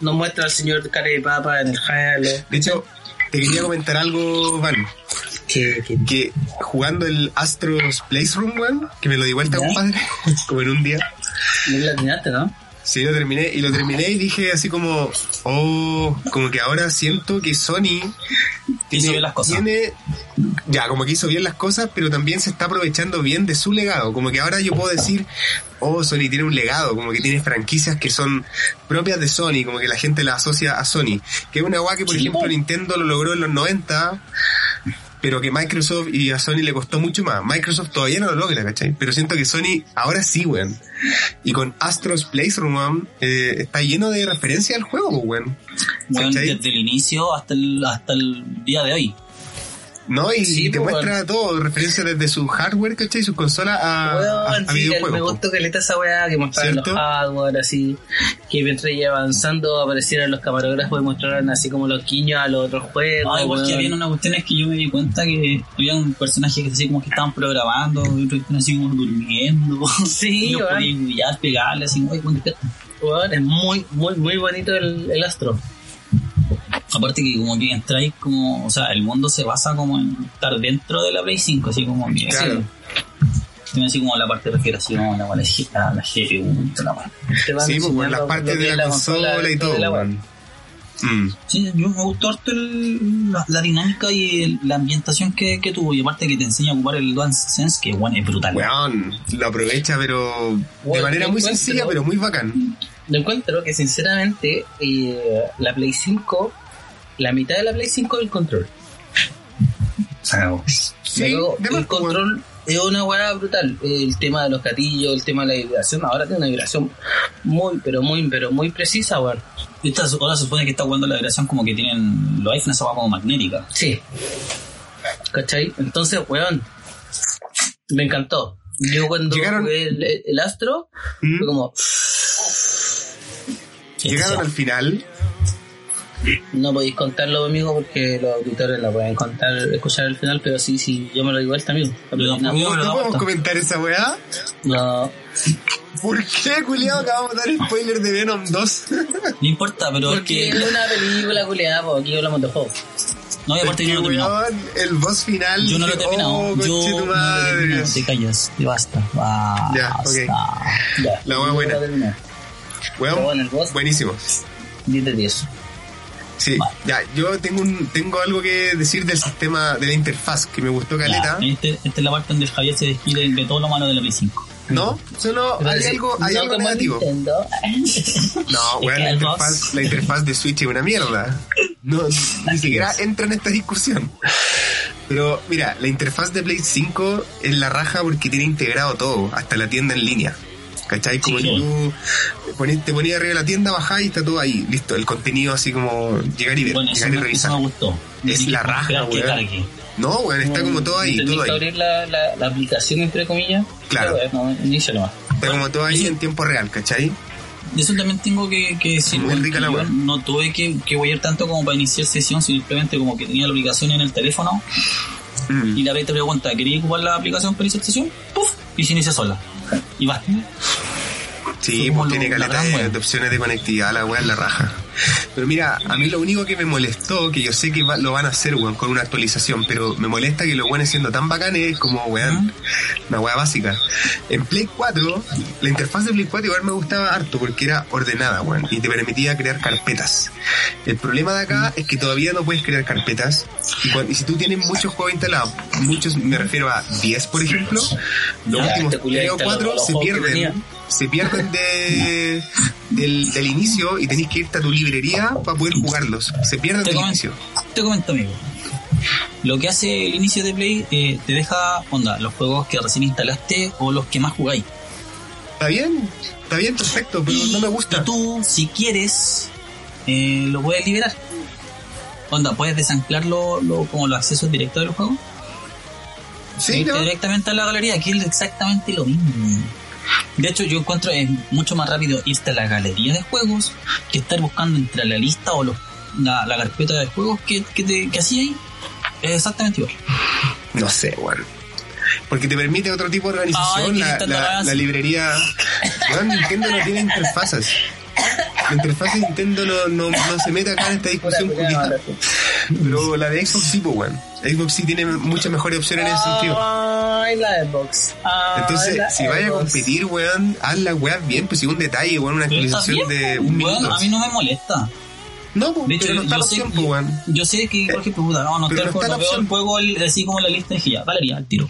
nos muestra al señor cara de papa en el Halo. De hecho, te quería comentar algo, Van. Que, que- Que jugando el Astros Playroom, weón, que me lo di vuelta, ¿Ya? compadre, como en un día. no la atinaste, ¿no? Sí, lo terminé. Y lo terminé y dije así como, oh, como que ahora siento que Sony Hizo bien las cosas. tiene, ya, como que hizo bien las cosas, pero también se está aprovechando bien de su legado. Como que ahora yo puedo decir, oh, Sony tiene un legado, como que tiene franquicias que son propias de Sony, como que la gente la asocia a Sony. Que es una guay que, por Sí, ejemplo. Nintendo lo logró en los 90, pero que Microsoft y a Sony le costó mucho más. Microsoft todavía no lo logra, ¿cachai? Pero siento que Sony ahora sí, weón. Y con Astros Playroom, eh, está lleno de referencias al juego, weón. Desde el inicio hasta el, hasta el día de hoy. ¿No? Y Sí, te pues, muestra todo, referencias desde su hardware, ¿cachai? Su consola a, a, Weón, a sí, videojuegos. me po. gustó que le esa weá que mostraran los hardware así, que mientras iba avanzando aparecieran los camarógrafos y mostraran así como los guiños a los otros juegos. Ah, igual que había una cuestión es que yo me di cuenta que había un personaje que así como que estaban programando, y otros que estaban así como durmiendo. Sí, y weón. podían pegarle así. Weón, es muy, muy, muy bonito el, el astro. Aparte que como que entráis como, o sea, el mundo se basa como en estar dentro de la Play 5, así como que Claro. tiene así como la parte de refrigeración, la, la, la, la GPU, toda la weá. Te van Sí, pues, enseñando las partes de la consola y todo. Mm. Sí, yo me gustó harto el- la, la dinámica y el- la ambientación que, que tuvo. Y aparte que te enseña a ocupar el DualSense, que bueno, es brutal. Weón, lo aprovecha, pero de manera muy sencilla, pero muy bacán. Yo encuentro que sinceramente eh, la Play 5, la mitad de la Play 5 es el control. Sí, de el control es una weá brutal. El tema de los gatillos, el tema de la vibración, ahora tiene una vibración muy, pero muy, pero muy precisa, weón. esta ahora se supone que está jugando la vibración como que tienen los iPhones esa weá como magnética. Sí. ¿Cachai? Entonces, weón, me encantó. Yo cuando Llegaron- jugué el, el Astro, Mm. fue como, Llegaron al final. No podéis contarlo, amigo, porque los auditores no pueden contar, escuchar el final, pero sí, sí, yo me lo digo a amigo. Pero No, amigo, ¿No podemos comentar esa weá? no, ¿Por qué, culiado, acabamos de dar spoiler de Venom 2? No importa, pero es porque que. es una película culiada, porque aquí hablamos de juegos. No, y aparte yo no lo he terminado. weón, el boss final. Yo no lo he terminado. Oh, yo no lo terminado. Te callas, y basta. Basta. Ya, ok. Ya, La buena. terminé. Weón, bueno, el boss- buenísimo. 10 de 10. Sí, Vale. ya, yo tengo un, tengo algo que decir del sistema de la interfaz que me gustó caleta. Ya, este, esta es la parte donde Javier se despide de todo lo malo de la Play 5. No, solo Pero hay algo, hay no algo negativo. Nintendo. No, weón, la interfaz, la interfaz de Switch es una mierda. No, ni siquiera entra en esta discusión. Pero mira, la interfaz de Play 5 es la raja porque tiene integrado todo, hasta la tienda en línea. ¿Cachai? Como Sí, te ponías arriba de la tienda, bajás y está todo ahí, listo. El contenido así como llegar y ver, Bueno, llegar y me, revisar. eso me gustó. Es la raja, weón. No, weón, está como todo ahí, todo ahí. abrir la, la, la aplicación, entre comillas. Claro. Pero, No, inicia nomás. Está como todo ahí en tiempo real, ¿cachai? Eso también tengo que, que decir, Muy rica la yo no tuve que, que guayar tanto como para iniciar sesión, simplemente como que tenía la aplicación en el teléfono Mm. y la vez te pregunta, ¿querías ocupar la aplicación para iniciar sesión? ¡Puf! Y se inicia sola. Y basta. Sí, pues tiene caleta de, de opciones de conectividad, la weá es la raja. Pero mira, a mí lo único que me molestó, que yo sé que va- lo van a hacer, weón, con una actualización, pero me molesta que los weones siendo tan bacanes como, weón, una weá básica. En Play 4, la interfaz de Play 4 igual me gustaba harto porque era ordenada, weón, y te permitía crear carpetas. El problema de acá es que todavía no puedes crear carpetas, y, cuan- y si tú tienes muchos juegos instalados, muchos, me refiero a 10, por ejemplo, los Ya, últimos este culiao 3 o instaló 4 los se pierden. Se pierden de, del, del inicio y tenés que irte a tu librería para poder jugarlos. Se pierden Te del comento, inicio. te comento, amigo. Lo que hace el inicio de Play eh, te deja, onda, los juegos que recién instalaste o los que más jugáis. Está bien, está bien, perfecto, pero no me gusta. Y tú, si quieres, eh, lo puedes liberar. Onda, puedes desanclarlo lo, como los accesos directos del juego. Sí, directamente a la galería, que es exactamente lo mismo. De hecho, yo encuentro es mucho más rápido irte a la galería de juegos que estar buscando entre la lista o los, la, la carpeta de juegos que, que, te, que hacía ahí. Es exactamente igual. No sé, weón. Porque te permite otro tipo de organización. la, librería. Weón, Nintendo no tiene interfaces. La interfaz de Nintendo no, no, no se mete acá en esta discusión. Pero la de Xbox sí, pues, weón. Xbox sí tiene muchas mejores opciones en ese sentido. Ay, la Xbox. Ay, Entonces, la si vaya a competir, weón, haz la weá bien, pues si un detalle, weón, una actualización de pues, un weón, minuto. a mí no me molesta. No, pues, De hecho, pero no está la opción, pues, weón. yo sé que, por ejemplo, puta, no, no, Pero está el no está juego, el juego así como la lista dije ya, galería, al tiro.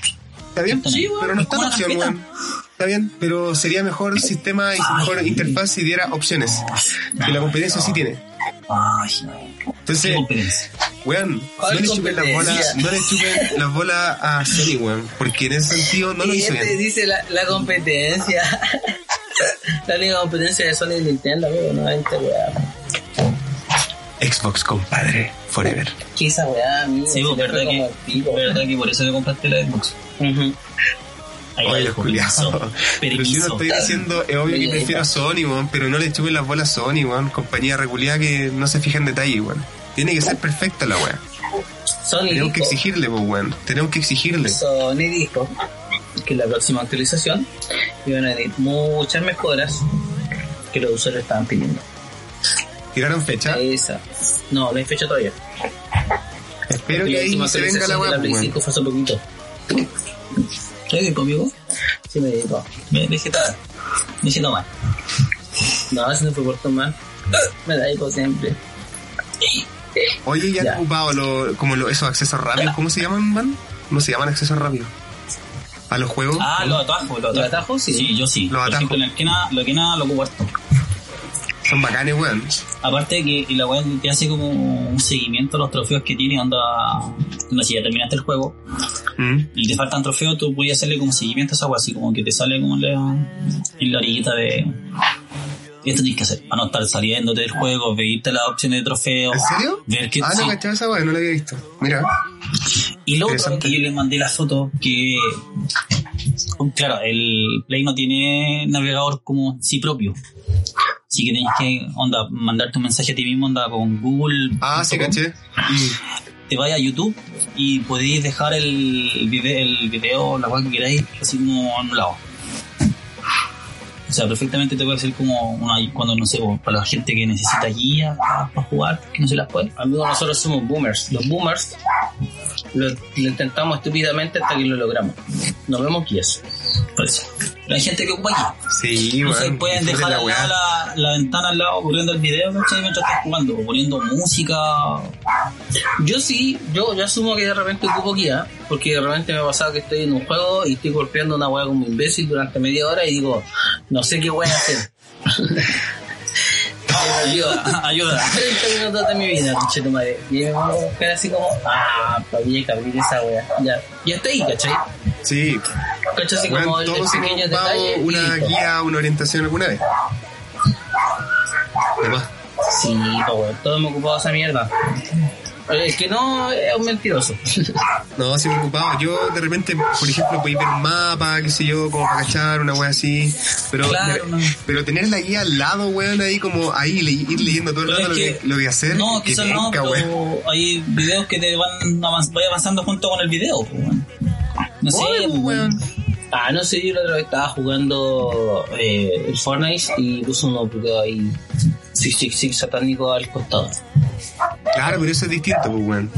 Está bien, Sí, weón, pero no es está la opción, carpeta. weón. Está bien, pero sería mejor sistema y mejor interfaz si diera opciones. Que la competencia sí tiene. Ay, qué Entonces, weón, no ¿Cuál le chupen las bolas, no le chupen las bolas a Sony, weón. Porque en ese sentido no lo hizo este bien. dice la, la competencia. la única competencia de Sony y Nintendo, amigo, no este weá. Xbox, compadre, forever. ¿Qué esa weá, amigo? Sí, pues, verdad que, pico. verdad que por eso te compraste la Xbox. Ujú. Ahí Oye, permiso, Pero si yo no estoy diciendo, es obvio que prefiero a Sony, weón, pero no le chupen las bolas a Sony, weón. Compañía reculiada que no se fija en detalle, weón. Tiene que ser perfecta la weá. Sony Tenemos que exigirle, pues, weón. Tenemos que exigirle. Sony dijo que en la próxima actualización iban a venir muchas mejoras que los usuarios estaban pidiendo. Tiraron fecha. Esa. No, no hay fecha todavía. Espero que ahí se venga la weá, la pues, Play weón. 5 fue hace poquito. ¿Sabes conmigo? Sí me dijo. Me dejé tal. Me dejé mal. No, si no fue por tomar. Me da hipo siempre. Oye, ya Ya. han ocupado lo- como lo- esos accesos rápidos, ¿cómo se llaman, man? No se llaman accesos rápidos. A los juegos. Ah, los atajos, los atajos. ¿Los atajos? Sí. Sí, yo sí. Los Por atajos. ejemplo, en la esquina, lo que nada lo ocupo harto. Son bacanes, weón. Aparte que la web te hace como un seguimiento a los trofeos que tiene, onda, no sé, si ya terminaste el juego Mm. y te faltan trofeos, tú puedes hacerle como seguimiento a esa web, así como que te sale como en la, en la orillita de... Esto tienes que hacer, para no estar saliéndote del juego, veirte las opciones de trofeo. ¿En serio? Ver que, Ah, sí. no cachaba esa weá, no la había visto. Mira. Y lo otro que yo les mandé la foto, que claro, el Play no tiene navegador como sí propio. Así que tienes que onda, mandarte un mensaje a ti mismo onda con Google. Ah, sí, caché. Te vaya a YouTube y podéis dejar el video, el video la web que queráis, así como anulado. O sea, perfectamente te puede ser como una, cuando no sé, para la gente que necesita guía para, para jugar, que no se las puede. Amigos, nosotros somos boomers. Los boomers lo, lo intentamos estúpidamente hasta que lo logramos. Nos vemos guías. Por eso. Pero hay gente que ocupa guía. Sí, pueden dejar la la, la ventana al lado poniendo el video ¿cachai? mientras estás jugando, poniendo música. Yo sí, yo, yo asumo que de repente ocupo guía, porque de repente me ha pasado que estoy en un juego y estoy golpeando una weá como imbécil durante media hora y digo, no sé qué voy a hacer. Ayuda, ayuda. 30 minutos de mi vida, conche tu madre. Y me pongo a buscar así como, ah, para que abrir esa weá. Ya, ya está ahí, ¿cachai? Sí. ¿Cachai? Así Weón, como el, pequeño detalle. y una guía, una orientación alguna vez. Además. Sí, pues weón, todos hemos ocupado esa mierda. El que no es un mentiroso. No, sí me. Yo de repente, por ejemplo, podéis ver un mapa, qué sé yo, como para cachar, una wea así. Pero, Claro, no. pero tener la guía al lado, weón, ahí como ahí, le- ir leyendo todo el rato lo que, que- lo que hacer. No, quizás no, pero weón. hay videos que te van avanz- avanzando junto con el video. pues, weón. No sé, pues, weón. Ah, no sé, yo la otra vez estaba jugando eh, el Fortnite y puso un video ahí 666 satánico al costado. Claro, pero eso es distinto, pues, weón.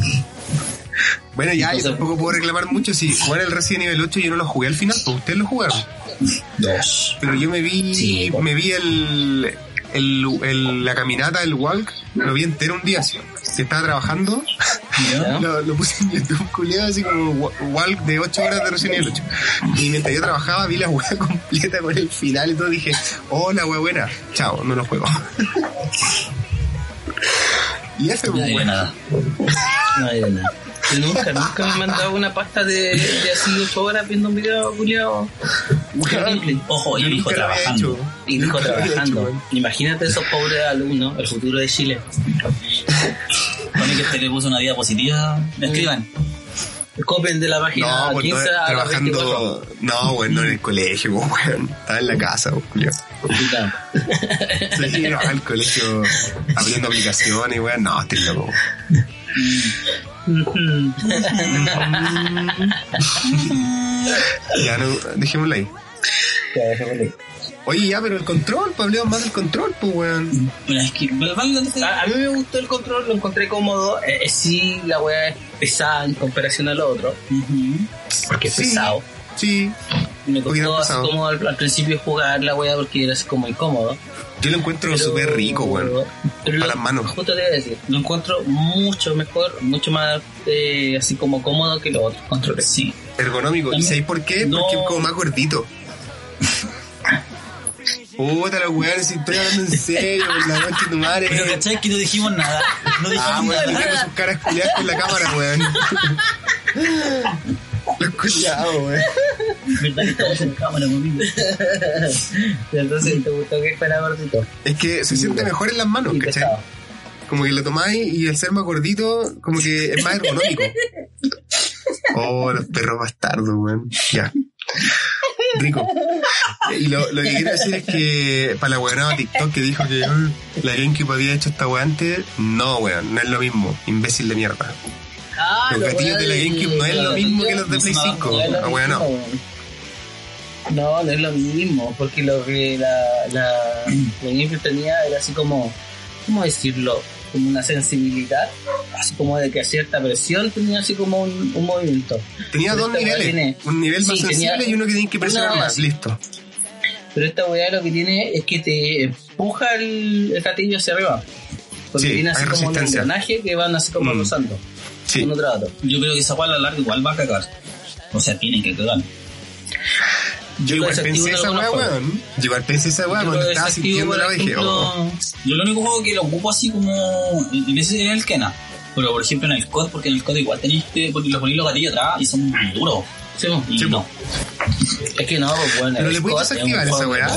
Bueno, ya, yo tampoco puedo reclamar mucho. Si jugar el Resident Evil 8 yo no lo jugué al final, pues ustedes lo jugaron. Dos. Pero yo me vi, Sí, me vi el, el, el- la caminata, el walk, lo vi entero un día, así. Que estaba trabajando, lo, lo puse en YouTube, culiado, así como wa- walk de 8 horas de Resident Evil 8. Y mientras yo trabajaba, vi la weá completa con el final y todo, dije, oh, la weá buena, chao, no lo juego. y ese, No digo weón. nada. No hay de nada. Nunca, nunca me han mandado una pasta de, de así 8 horas viendo un video culiado. Ojo, y el hijo trabajando. Y hecho, trabajando. weón. Imagínate esos pobres alumnos, el futuro de Chile. Pone que este le puso una diapositiva. Escriban. Copen de la página No, pues no, 15 a la 24. trabajando. No, weón, no en el colegio, weón. Estaba en la casa. Puta. Sí, no, al colegio abriendo aplicaciones, weón. No, estoy loco. Ya no, dejémoslo ahí. Ya, dejémoslo ahí. Oye, ya, pero el control, pues hablemos más del control, pues, weón. Pero es que, vale, vale, A, a mí me gustó el control, lo encontré cómodo. Eh, eh, sí, la weá es pesada en comparación al otro, porque es Sí. pesado. Sí, Me costó así como al, al principio jugar la weá porque era así como incómodo. Yo lo encuentro súper rico, weón. pero Para lo- las manos. Justo te iba a decir, lo encuentro mucho mejor, mucho más eh, así como cómodo que los otros controles. Sí. Ergonómico. ¿Y También- sabéis por qué? No. Porque es como más gordito. Puta la weón, si estoy hablando en serio, por la noche tu madre. Pero cachai que no dijimos nada. No dijimos Ah, weón, nada. mirando sus caras culiadas con la cámara, weón. Los culiados, weón. ¿Verdad que estamos en cámara, conmigo? Entonces, ¿te gustó que fuera gordito? Es que se siente mejor en las manos, ¿cachai? pesado. Como que lo tomáis y el ser más gordito, como que es más ergonómico. Oh, los perros bastardos, weón. Ya. Rico. Y lo, lo que quiero decir es que para la weonada TikTok que dijo que la GameCube había hecho esta weá antes, no, weón, no es lo mismo. Imbécil de mierda. Ah, Los gatillos de la GameCube no es lo mismo que los de Play son 5. No es lo La weá no. No, no es lo mismo, porque lo que la, la, la GameCube tenía era así como, ¿cómo decirlo? Como una sensibilidad, así como de que a cierta presión tenía así como un, un movimiento. Tenía Pero dos weá niveles. tiene- Un nivel más Sí, tenía sensible y uno que tiene que presionar una- más. Listo. Pero esta weá lo que tiene es que te empuja el, el gatillo hacia arriba. Porque Sí, tiene así como un engranaje que van así como Mm. rozando. Sí. Uno tras otro. Yo creo que esa guay a la larga igual va a cagar. O sea, tienen que cagar. Yo igual pensé en esa weá, weón. Yo igual pensé esa weá Yo cuando lo estaba sintiendo la dije, oh. Yo el único juego que lo ocupo así como. En ese es el Kena. Pero por ejemplo en el COD, porque en el COD igual tenéis que. Porque los ponéis los gatillos atrás y son duros. Sí. Y Sí, no. Es que no, pues bueno. Pero le puedes desactivar esa weá.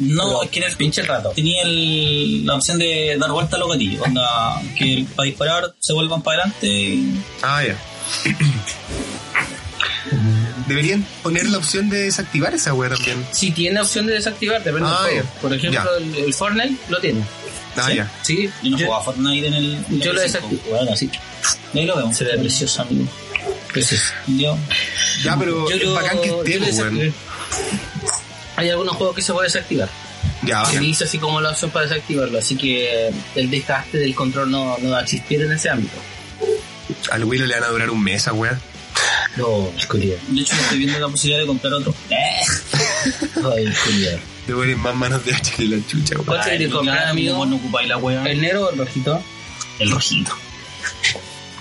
No, es que en el pinche rato. tenía el- la opción de dar vuelta a los gatillos. Onda, que para disparar se vuelvan para adelante. y- Ah, ya. Deberían poner la opción de desactivar esa weá también. Si tiene opción de desactivar, depende Ah, del juego. Por ejemplo, el, el Fortnite lo tiene. Ah, ¿Sí? ya. Sí, Yo no yo- jugaba Fortnite en el. en yo el lo desactivo. Bueno, así. Ahí lo vemos. Se ve precioso, amigo. Precioso. Yo. Ya, pero Yo es lo- bacán que esté, weón. Hay algunos juegos que se puede desactivar. Ya, Se hizo así como la opción para desactivarlo, así que el desgaste del control no, no va a existir en ese ámbito. Al Willow le van a durar un mes a weá. No, escuridad. De hecho, estoy viendo la posibilidad de comprar otro. Eh. Ay, escuridad. Te ponen más manos de H que la chucha, weón. ¿Cuál te comprar, amigo? no ocupáis la wea. ¿El negro o el rojito? El rojito.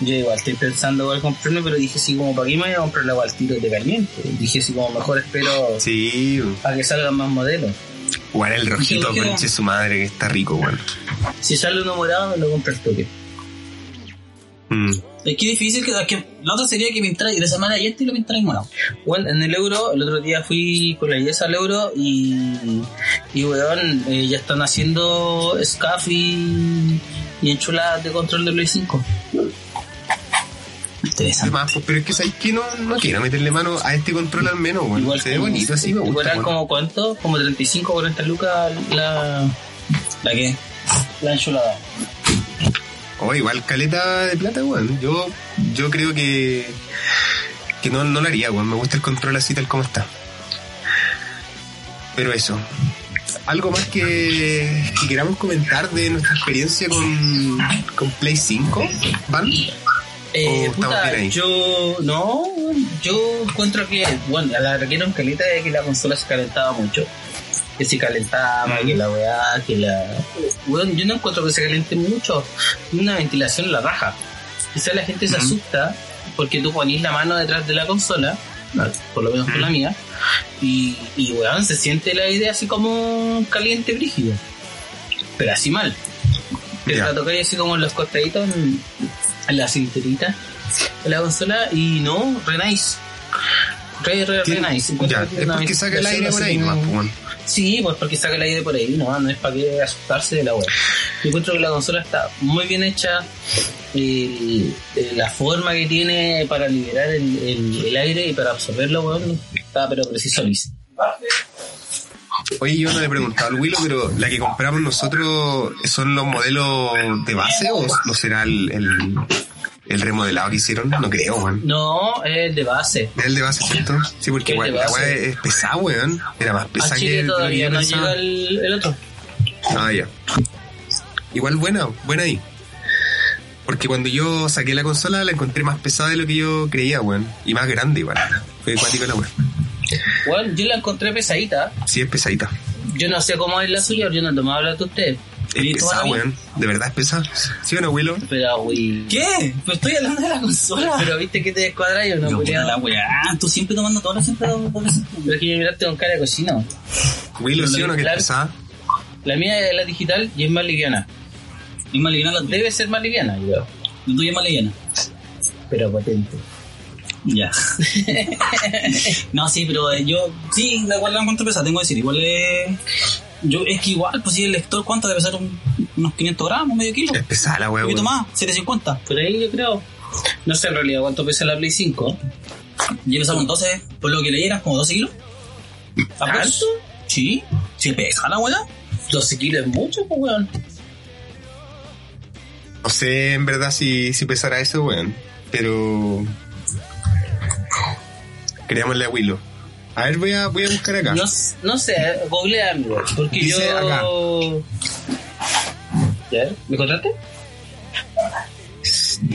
Yo igual estoy pensando igual comprarme, pero dije así como para qué me voy a comprar la al tiro de caliente. Dije así como mejor espero Sí, a que salgan más modelos. weón, el rojito, ¿Qué lo conche su madre, que está rico, weón. Si sale uno morado, me lo compro el toque. Mm. Es que difícil que, que la otra sería que me entráis de semana y este y lo pintáis morado. Bueno, en el euro, el otro día fui con la IESA al euro y, y weón, eh, ya están haciendo SCAF y, y enchuladas de control de Play 5. Interesante. Además, pues, pero es que sabéis que no, no quiero meterle mano a este control al menos, weón. Igual Se ve bonito así, me Igual gusta. eran weón. como cuánto, como 35 40 lucas la, ¿La qué? la enchulada. Oh, igual caleta de plata, weón. Yo, yo creo que, que no, no lo haría, weón. Me gusta el control así tal como está. Pero eso. ¿Algo más que, que queramos comentar de nuestra experiencia con, con Play 5? ¿Van? Eh, yo no, yo encuentro que, bueno, la requiero caleta de que la consola se calentaba mucho. Que se calentaba, que la weá, que la. Bueno, yo no encuentro que se caliente mucho. Una ventilación en la raja. Quizás la gente se asusta porque tú ponís la mano detrás de la consola, por lo menos con la mía, y, y weón, se siente la idea así como caliente brígido. Pero así mal. Que Ya. la tocáis así como en los costaditos, en, en la cinturita de la consola, y no, re nice. Re, re, re nice. Ya, es porque saca el aire por ahí bueno. Sí, pues porque saca el aire por ahí, no, no es para que asustarse de la web. Yo encuentro que la consola está muy bien hecha, el- la forma que tiene para liberar el, aire y para absorberlo, está pero preciso listo. Oye, yo no le he preguntado al Willow, pero la que compramos nosotros son los modelos de base o será el, el remodelado que hicieron? No creo, weón. No, es el de base. ¿Es el de base, cierto? Sí, porque ¿Qué igual la weá es pesada, weón. Era más pesada que que todavía no llega el, el otro. Ah, ya. Igual buena, buena ahí. Porque cuando yo saqué la consola la encontré más pesada de lo que yo creía, weón. Y más grande, igual. Fue acuático la weón. Bueno, yo la encontré pesadita. Sí, es pesadita. Yo no sé cómo es la suya, yo no he tomado hablar de usted. Es ¿Y tú, pesada, Mami? weón. De verdad es pesada. ¿Sí o no, Willow? Pero, güey. ¿Qué? Pues estoy hablando de la consola. Pero viste que te descuadra yo, no, puta la weá, tú siempre tomando todas las las Pero es que yo miraste con cara de cochino. Willow, ¿sí o no que es pesada? La mía es la digital y es más liviana. Es más liviana la. Debe ser más liviana, yo creo. La tuya es más liviana. Pero potente. Ya. no, sí, pero eh, yo, sí, la igual la encuentro pesada, tengo que decir, igual es... Yo, es que igual, pues si el lector, ¿cuánto debe pesar? Un- unos 500 gramos, medio kilo. Es pesada la Un poquito más, 750. Por ahí yo creo. No sé en realidad cuánto pesa la Play 5. Yo pesaba un 12, por lo que leí eran como 12 kilos. ¿Tanto? Sí, sí pesa la weá. 12 kilos es mucho, pues weón. No sé en verdad si, si pesará eso, weón. Pero. Creámosle a Willow. A ver, voy a, voy a buscar acá. No, no sé, googlea, amigo. Porque Dice yo. acá. ¿Ya? ¿Me contaste?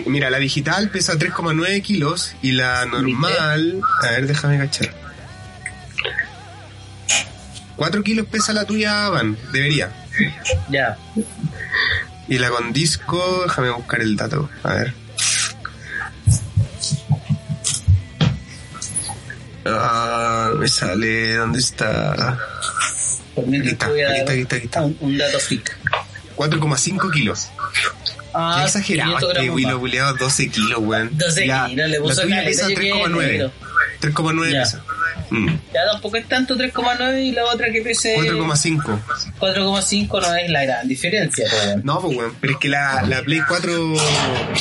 Mira, la digital pesa 3,9 kilos y la normal. A ver, déjame cachar. 4 kilos pesa la tuya, Van. Debería. Ya. Y la con disco, déjame buscar el dato. A ver. Ah, me sale. ¿Dónde está? Aquí está, aquí está, aquí está, aquí está. Un, un dato freak. 4,5 kilos. Ah, Qué exagerado 500 este Willow más. buleado 12 kilos, weón. 12 La- kilos, le La puso tuya caleta, pesa yo quedé 3,9. negro. 3,9 Ya. Mm, Ya tampoco es tanto 3,9 y la otra que pese 4,5. 4,5 no es la gran diferencia, pues, weón. No, pues, weón. Pero es que la, la Play 4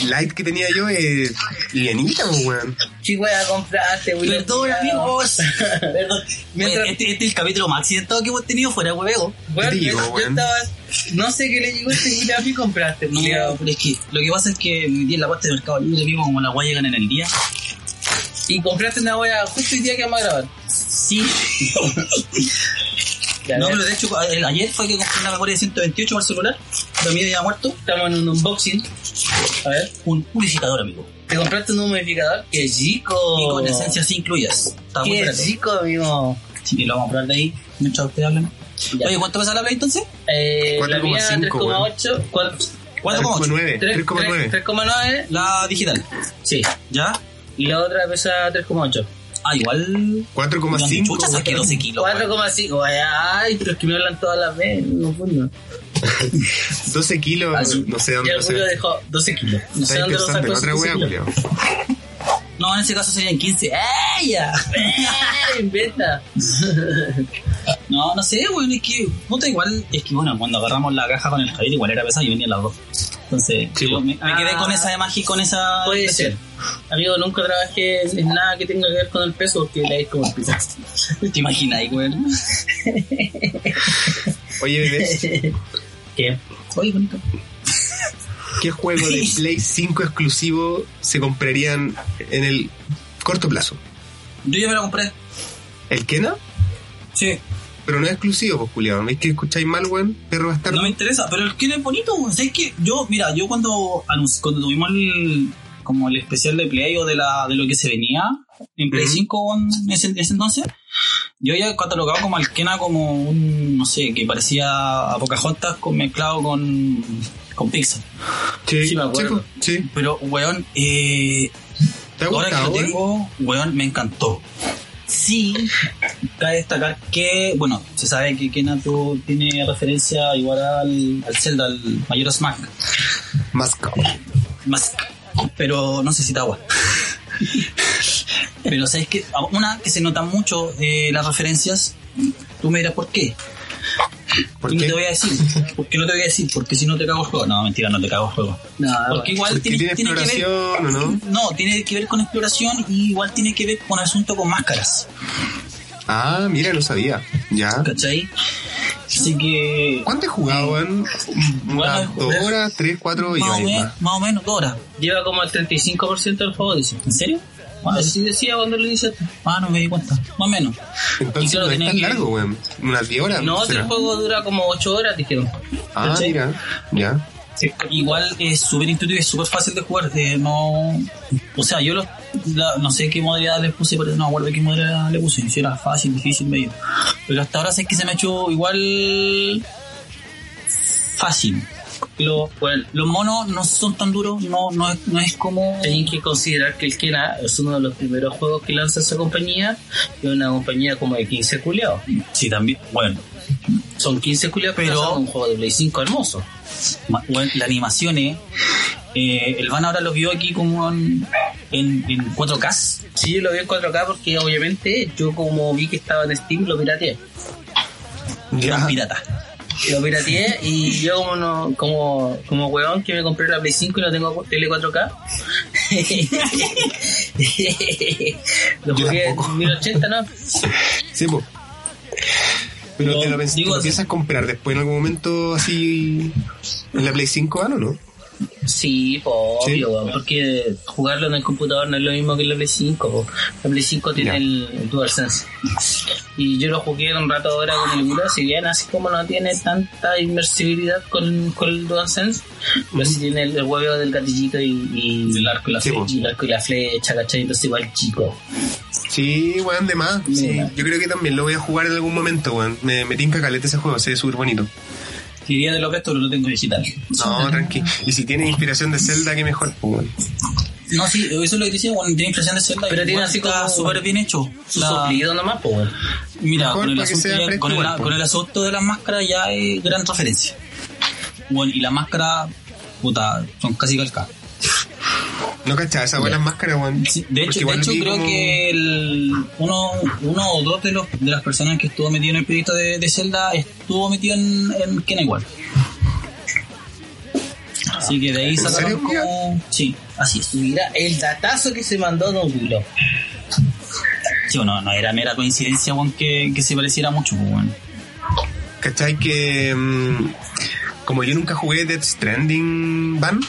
Lite que tenía yo es livianita, pues, weón. ¿Qué wea compraste, weón? Perdón, amigos. Perdón. Mientras- Este, este es el capítulo más accidentado que hemos tenido fuera. Weón, ¿Qué te yo- weón? estaba... No sé qué le llegó este culiao y compraste, No, pero es que lo que pasa es que mi día en la parte de Mercado Libre vivo como la guay llegan en el día. Y compraste una wea justo el día que vamos a grabar. Sí. No, pero de hecho, el- ayer fue que compré una memoria de 128 para el celular. Pero mi ya muerto. Estamos en un unboxing. A ver. Un purificador, amigo. Te compraste un humidificador. ¡Qué chico! Y con esencia sin incluyas. Está muy ¡Qué barato. chico, amigo! Sí, lo vamos a probar de ahí. Mientras ustedes hablan. Ya. Oye, ¿cuánto pesa la Play entonces? Eh, la mía 4,5, 3,8. ¿cuál? 4,8. 3,9. 3,9. 3,9. La digital. Sí. ¿Ya? Y la otra pesa 3,8. Ah, igual. 4,5. Chucha, saqué 12 kilos. 4,5. Ay, Ay, pero es que me hablan todas las veces. No, pues no. 12 kilos, Así. no sé dónde lo dejó 12 kilos. No sé dónde lo sacó otra wea, 12 kilos. Julio. No, en ese caso serían 15. ¡Ella! ¡Eh, inventa! No, no sé, weón, es que, puta, igual, es que bueno, cuando agarramos la caja con el Javier, igual era pesada y venían las dos. Entonces, Sí, yo me, me quedé con esa de magia y con esa. Puede impresión. ser. Amigo, nunca trabajé en nada que tenga que ver con el peso porque le es como el piso. ¿Te imaginas, weón? Oye, bebés, ¿Qué? Oye, bonito. ¿Qué juego de Play 5 exclusivo se comprarían en el corto plazo? Yo ya me la compré. ¿El Kena? Sí. pero no es exclusivo, pues, culiado. ¿Veis que escucháis mal, weón? Perro bastardo. No me interesa, pero el que es bonito, weón. ¿Sabes que Yo, mira, yo cuando, cuando tuvimos el, como el especial de Play o de, la, de lo que se venía en Play Ujú. 5 weón, en ese, ese entonces, yo había catalogado como al Kena como un, no sé, que parecía a Pocahontas con, mezclado con, con Pixar. Sí, Sí, me acuerdo. sí. Pero, weón, eh, ¿Te ahora que lo weón? tengo, weón, me encantó. Sí, cabe destacar que, bueno, se sabe que Kena tú- tiene referencia igual al, al Zelda, al Majora's Mask. Más cabrón. Mask. Pero no sé si está agua. Pero sabes que una que se nota mucho eh, las referencias, tú me dirás por qué. ¿Por y no qué? te voy a decir. ¿Por qué no te voy a decir? Porque si no te cago el juego. No, mentira, no te cago el juego. No, Porque igual Porque tiene, tiene tiene que ver. ¿o no? No, tiene que ver con exploración y igual tiene que ver con asunto con máscaras. Ah, mira, no sabía. Ya. ¿Cachai? Así que. ¿Cuánto he jugado? Unas Bueno, dos horas, tres, cuatro y Más o, ahí me- va. más o menos dos horas. Lleva como el 35% del juego, dice. ¿En serio? Ah, Así decía cuando lo dice. ah, no me di cuenta. Más o menos. Entonces claro, no es tan largo, weón. Unas 10 horas. No, será. el juego dura como 8 horas, dijeron. Ah, ¿cachai? mira. Ya. Igual es súper intuitivo y es súper fácil de jugar. eh, no, o sea, yo lo- la- no sé qué modalidad le puse, pero no acuerdo qué modalidad le puse. Si era fácil, difícil, medio. Pero hasta ahora sé que se me ha hecho igual fácil. Lo- Bueno, los monos no son tan duros, no, no, es, no es como. Tienen que considerar que el Kena es uno de los primeros juegos que lanza esa compañía y una compañía como de 15 culiados. Sí, también. Bueno, Son 15 culiados pero Pero- un juego de Play 5 hermoso. bueno, las animaciones. Eh, el Van ahora lo vio aquí como en, en, en 4K. Sí, yo lo vi en 4K porque obviamente yo como vi que estaba en Steam lo pirateé. Gran pirata. Lo pirateé y yo como no, como, como weón que me compré la Play 5 y no tengo tele 4K. lo jugué en 1080, ¿no? Sí, po. Pero Yo te lo, digo ¿te lo piensas comprar después en algún momento así en la Play 5 ah, o no? Sí, obvio, porque jugarlo en el computador no es lo mismo que la Play 5. po. La Play 5 tiene el, el DualSense. Y yo lo jugué un rato ahora con el Gura, si bien así como no tiene tanta inmersibilidad con, con el DualSense, pero sí tiene el, el huevo del gatillito y, y, El arco y la Sí, flecha. po. y el arco y la flecha, ¿cachai? Entonces igual chico. Sí, weón, de más. Sí, yo creo que también lo voy a jugar en algún momento, weón. Me, me tinca caleta ese juego, se ve súper bonito. Diría de lo que esto lo tengo digital. No, tranqui. Y si tiene inspiración de Zelda, qué mejor, pues. No, sí, eso es lo que decía, bueno, tiene impresión de Zelda. Pero tiene así como- súper bien hecho. Su La- soplido nomás, pues. Mira, con el, asunto ya- fresco con, el, con asunto de las máscaras ya hay gran referencia. Bueno, y las máscaras, puta, son casi calcadas. No cachaba esas buenas máscaras, weón. Sí, de hecho, de hecho creo como- que el, uno, uno o dos de, los, de las personas que estuvo metido en el proyecto de, de Zelda estuvo metido en, en Kena igual. Así que de ahí ¿En sacaron como... Sí, así es. Mira, el datazo que se mandó Don Willow. Sí, bueno, no era mera coincidencia, weón, que, que se pareciera mucho, pues, weón. ¿Cachai que mm, como yo nunca jugué Death Stranding Van,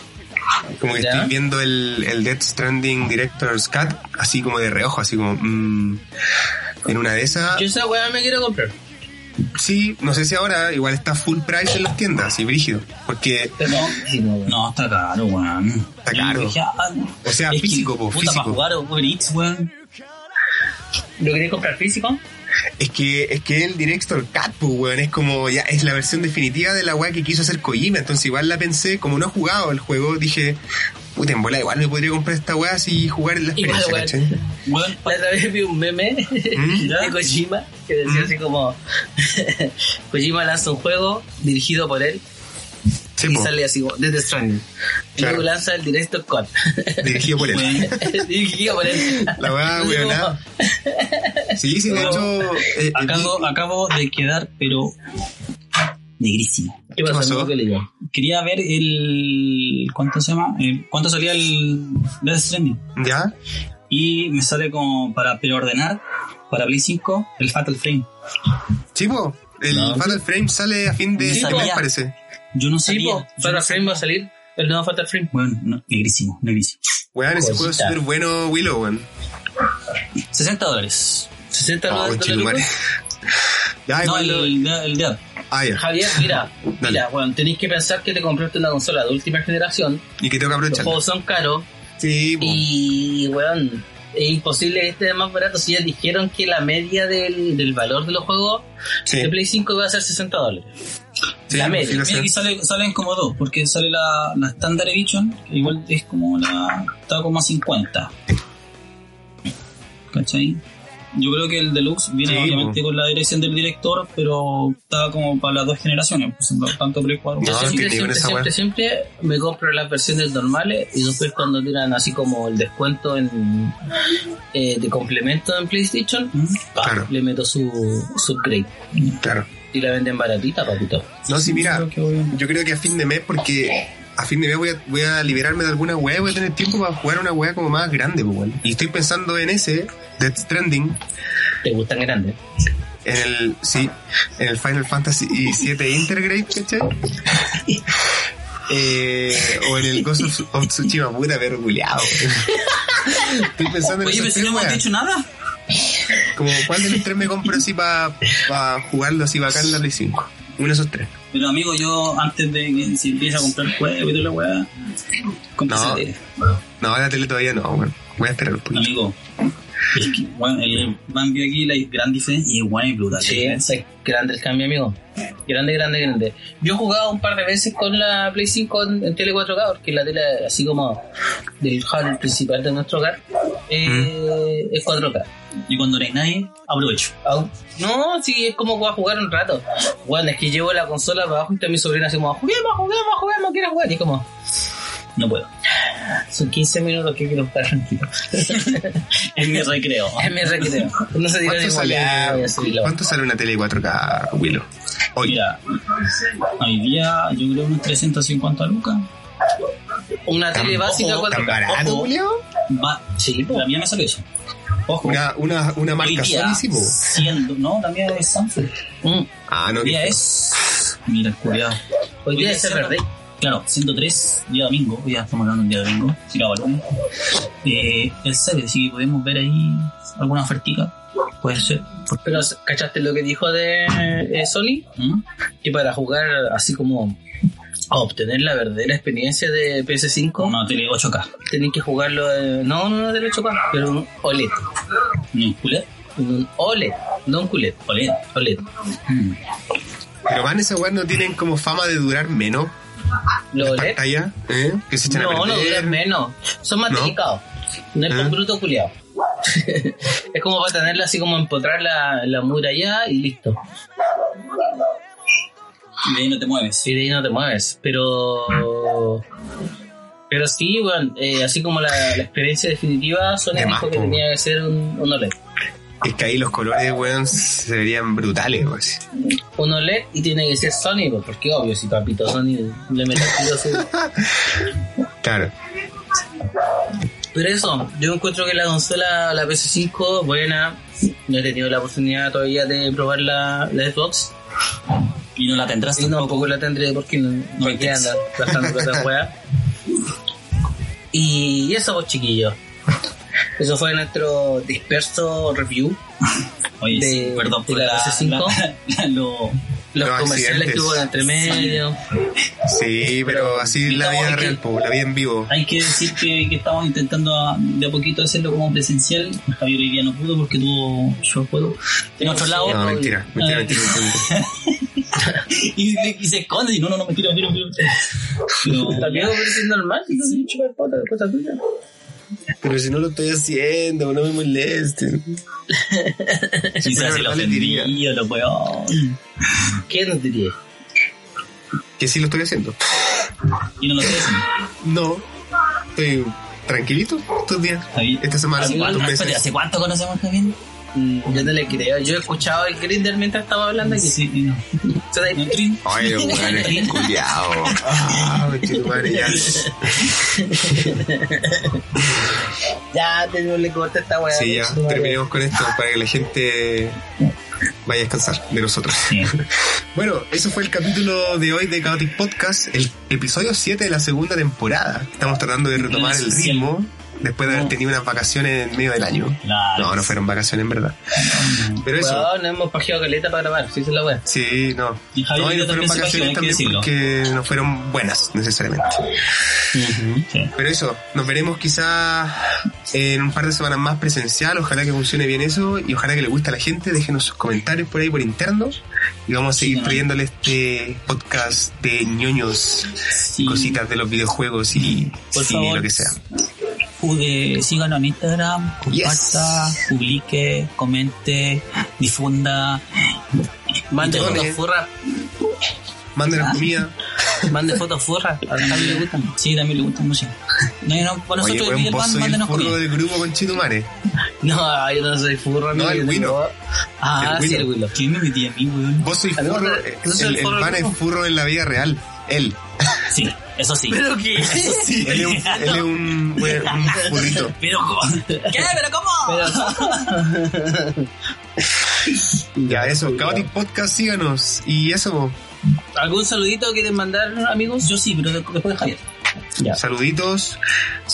como que Ya. estoy viendo el, el Death Stranding Director's Cut, así como de reojo, así como mm, en una de esas, Yo esa weá me quiero comprar. sí, no sé si ahora igual está full price en las tiendas, así brígido, porque No, no, está caro, weón. Está caro. Ah, O sea, es que, físico, po, puta, físico. para jugar Uber Eats, weón. ¿Lo queréis comprar físico? Es que es que el Director Cut, pues, weón, es como ya es la versión definitiva de la weá que quiso hacer Kojima, entonces igual la pensé, como no he jugado el juego, dije, puta, en bola igual me podría comprar esta weá si jugar en la Igual, experiencia, La otra vez vi un meme ¿Mm? de Kojima que decía ¿Mm? así como Kojima lanza un juego dirigido por él Sí, y po. sale así Desde Stranding. Y Claro. luego lanza el Director Cut. Dirigido por él. dirigido por él. La weá, weón. como- Sí, sí, de hecho. eh, Acabo, acabo de quedar, pero negrísimo. ¿Qué pasó? pasó? ¿Qué digo? Quería ver el. ¿Cuánto se llama? El- ¿Cuánto salía el Death Stranding? ¿Ya? Y me sale como para preordenar, para Play 5, el Fatal Frame. Chivo, el No. Fatal Frame sale a fin de Sí, este mes, parece. Yo no Sí, sabía. yo Fatal no Frame va a salir. El nuevo Fatal Frame. Bueno, no, negrísimo, negrísimo. Weón, ese juego es súper bueno, Willow, weón. 60 dólares. 60 Oh, dólares. conchetumare. Ya, No, el, el, el Dead. Ah, ya. Javier, mira, Dale. mira, bueno, tenéis que pensar que te compraste una consola de última generación, Y que tengo que los aprovechar. juegos son caros Sí, po. y, weón, es imposible que esté más barato si ya dijeron que la media del, del valor de los juegos sí. de Play 5 iba a ser 60 dólares. Sí, la media. aquí sale, salen como dos, porque sale la, la Standard Edition, que igual es como la. está como a 50. ¿Cachai? Yo creo que el Deluxe viene Sí, obviamente con la dirección del director, pero está como para las dos generaciones, pues, por ejemplo, tanto Play 4 Yo No, siempre, siempre, siempre, siempre me compro las versiones normales y después cuando tiran así como el descuento en eh, de complemento en PlayStation, ¿Mm? Claro. le meto su, su upgrade Claro. Y la venden baratita, papito. No, sí, mira, yo creo que a fin de mes, porque a fin de mes voy a, voy a liberarme de alguna weá y voy a tener tiempo para jugar una weá como más grande, pues, weón. Y estoy pensando en ese, Death Stranding, Te gustan grandes. en el, sí, en el Final Fantasy VII Intergrade, ¿cachai? Eh, o en el Ghost of, of Tsushima, puta perro culiao. Estoy pensando en Oye, pero si no hemos dicho nada. Como, ¿cuál de los tres me compro así para jugarlo así bacán en la Play 5? Uno de esos tres. Pero amigo, yo antes de que se empiece a comprar juegos y toda la weá, cómprese No. No, la tele todavía no, weón. Voy a esperar un poquito. Amigo, es que, bueno, el cambio aquí, la gran diferencia, y es bueno y brutal. Sí, es grande el cambio, amigo. Grande, grande, grande. Yo he jugado un par de veces con la Play 5 en, en tele 4K, porque la tele, así como del hall principal de nuestro hogar, eh, es 4K. Y cuando no hay nadie, aprovecho. Au- No, sí, es como voy a jugar un rato. Bueno, es que llevo la consola para abajo y está mi sobrina así como, juguemos, juguemos, juguemos, quiero jugar. Y como, No puedo. son 15 minutos que quiero estar tranquilo. Es mi recreo. es mi recreo. No se ¿Cuánto ni sale, ya, voy a subirlo. ¿Cuánto sale una tele 4K, Willow? Hoy. Mira, hoy día yo creo unos 350 lucas. Una tele básica ojo, 4K. ¿Tan barato. Julio? Va, Sí, la mía me salió eso. Ojo, Una, una, una marca siendo, no, también es Samsung. Mm. Ah, no, Hoy día es. Mira, cuidado. Hoy día es verde. Claro, 103, día domingo, hoy ya estamos hablando un día domingo, tirado al lunes. Eh, el sale, así que podemos ver ahí alguna ofertica. Puede ser. ¿Por qué Pero, ¿cachaste lo que dijo de eh, Sony? ¿Mm? Que para jugar así como a obtener la verdadera experiencia de PS5, Una tele 8K. tienen que jugarlo, eh, no, no de 8K, pero un OLED. ¿Un culé? Un OLED, no un QLED. OLED. OLED. Mm. Pero van esas weas no tienen como fama de durar menos Los OLED, pantalla, ¿eh? Que se echan a no, no duran menos. Son más ¿No? delicados. No es ¿Eh? con bruto culiado. es como para tenerla así como empotrar la, la mura allá y listo. Y de ahí no te mueves. Y de ahí no te mueves. Pero. Pero sí, bueno, eh, así como la, la experiencia definitiva, Sony De dijo más, que tenía que ser un, un OLED. Es que ahí los colores, weón, se verían brutales, pues. Un OLED y tiene que ser Sony, pues, porque obvio, si papito Sony le mete el tiro su. Claro. Pero eso, yo encuentro que la consola, la PS5, buena. No he tenido la oportunidad todavía de probar la, la Xbox. Y no la tendrás Y no, tampoco. tampoco la tendré porque no, no me queda andar gastando en weá. Y eso, pues, chiquillos. Eso fue nuestro disperso review. Oye, de- sí, perdón de por la la, PS5. la- la- lo- Los Los comerciales accidentes. que hubo entre medio. Sí, pero así la no, vida que- real, po, la vida en vivo. Hay que decir que, que estamos intentando a- de a poquito hacerlo como presencial. Javier hoy día no pudo porque tuvo show puedo. En otro lado. No, mentira, mentira, Ah, mentira. mentira. y, y se esconde y no, no, no, mentira, mentira, mentira. Pero, También pero es normal, entonces chupa el poto, cosa tuya. Pero si no lo estoy haciendo, no me molesten. quizás se lo diría. lo weón. ¿Qué nos diría? Que sí lo estoy haciendo. Y no lo estoy haciendo. No, estoy tranquilito estos días. Esta semana, ¿Hace cuánto, meses. ¿Hace cuánto conocemos Javier? Mm, Yo no le creo. Yo he escuchado el grinder mientras estaba hablando aquí. Sí, y no. Ay, weón, es culiao. Ah, madre, ya. Ya, tenemos que cortar esta weá. Sí, ya, terminemos con esto para que la gente vaya a descansar de nosotros. Sí. Bueno, eso fue el capítulo de hoy de Chaotic Podcast, el episodio 7 de la segunda temporada. Estamos tratando de retomar el ritmo. Después de haber tenido unas vacaciones en medio del año. Claro. No, no fueron vacaciones en verdad. Pero eso, no hemos pajeado caleta para grabar, si es la wea. sí, no. Y Javier no, y no fueron vacaciones también porque no fueron buenas necesariamente. Sí. Pero eso, nos veremos quizás en un par de semanas más presencial. Ojalá que funcione bien eso y ojalá que le guste a la gente. Déjenos sus comentarios por ahí por interno y vamos a seguir Sí, trayéndole este podcast de ñoños, Sí. cositas de los videojuegos y, Por y favor. lo que sea. Jugue, síganos en Instagram, comparta, Yes. publique, comente, difunda. Mande fotos furras, Mándenos Ah. comida. mande fotos furras, a Javi le gustan. Sí, también le gusta mucho. No, no, para Oye, nosotros Miguel Pan, el mándenos comida. del grupo con Chitumare. No, yo no soy furro, No, el Wino. Ah, El sí, el Wino. ¿Quién me metí a mí, weón? Vos sois furro. el, el el pan es furro en la vida real. Él. Sí, eso sí. ¿Pero qué? Sí, él es un, él es un, weón, un furrito. Pero, ¿cómo? ¿qué? ¿Pero cómo? Ya, eso. Chaotic Podcast, síganos. Y eso, ¿Algún saludito quieren mandar, amigos? Yo sí, pero de- después de Javier. Ya. Saluditos.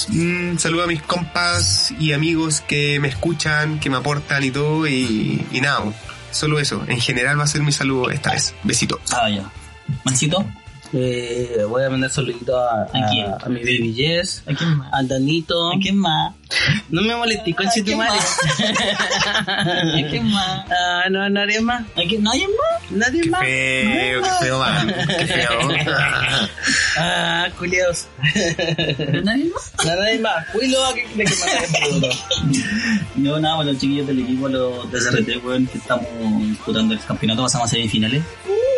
Mm, saludo a mis compas y amigos que me escuchan, que me aportan y todo. Y, y nada, solo eso. En general va a ser mi saludo esta vez. Besito. Ah, ya. Mancito, Eh, voy a mandar saludito a, ¿A a, a mi baby Jess, ¿a quién más? a Danito. ¿A quién más? No me molestes con ¿A quién Chitumare. ¿A quién más? Ah, no, nadie más. ¿A quién? ¿Nadie más? Nadie Qué más. feo, qué feo, man. Qué feo. Ah, culiados. ¿Nadie más? No, nadie más. Willow, ¿a qué quiere que saludo? Yo nada, pues los chiquillos del equipo, los de CRT, weón, que estamos disputando el campeonato, pasamos a semifinales. Uh,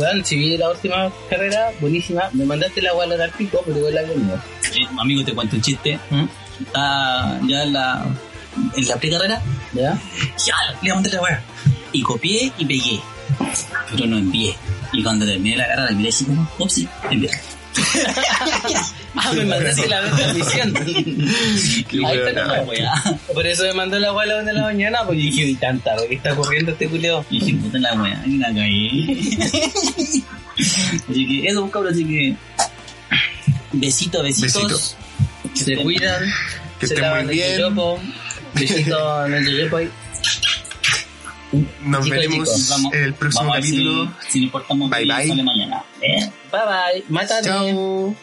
Weón, si vi la última carrera, buenísima. Me mandaste la guala al pico, pero igual la conmigo. Eh, amigo, te cuento un chiste. Está ya en la, en la precarrera, ¿Ya? ya, le mandé la weá. Y copié y pegué. Pero no envié. Y cuando terminé la carrera, miré así como, sí, envié. Ah, me mandaste la transmisión. Ahí está la La weá. weá. Por eso me mandó la guala de la mañana, porque dije, "Uy, tanta, ¿qué está corriendo este culiao? Y dije, puta la weá, y la caí. así que eso, pues, cabrón, así que. Besito, besitos. Besito. Se cuidan, Que se estén lavan muy el bien. yoyopo. Besito en el yoyopo ahí. Nos Chicos, veremos chicos, Vamos, en el próximo vamos a ver si- capítulo. Si, portamos Bye, bye. sale mañana. ¿Eh? Bye bye. Chao.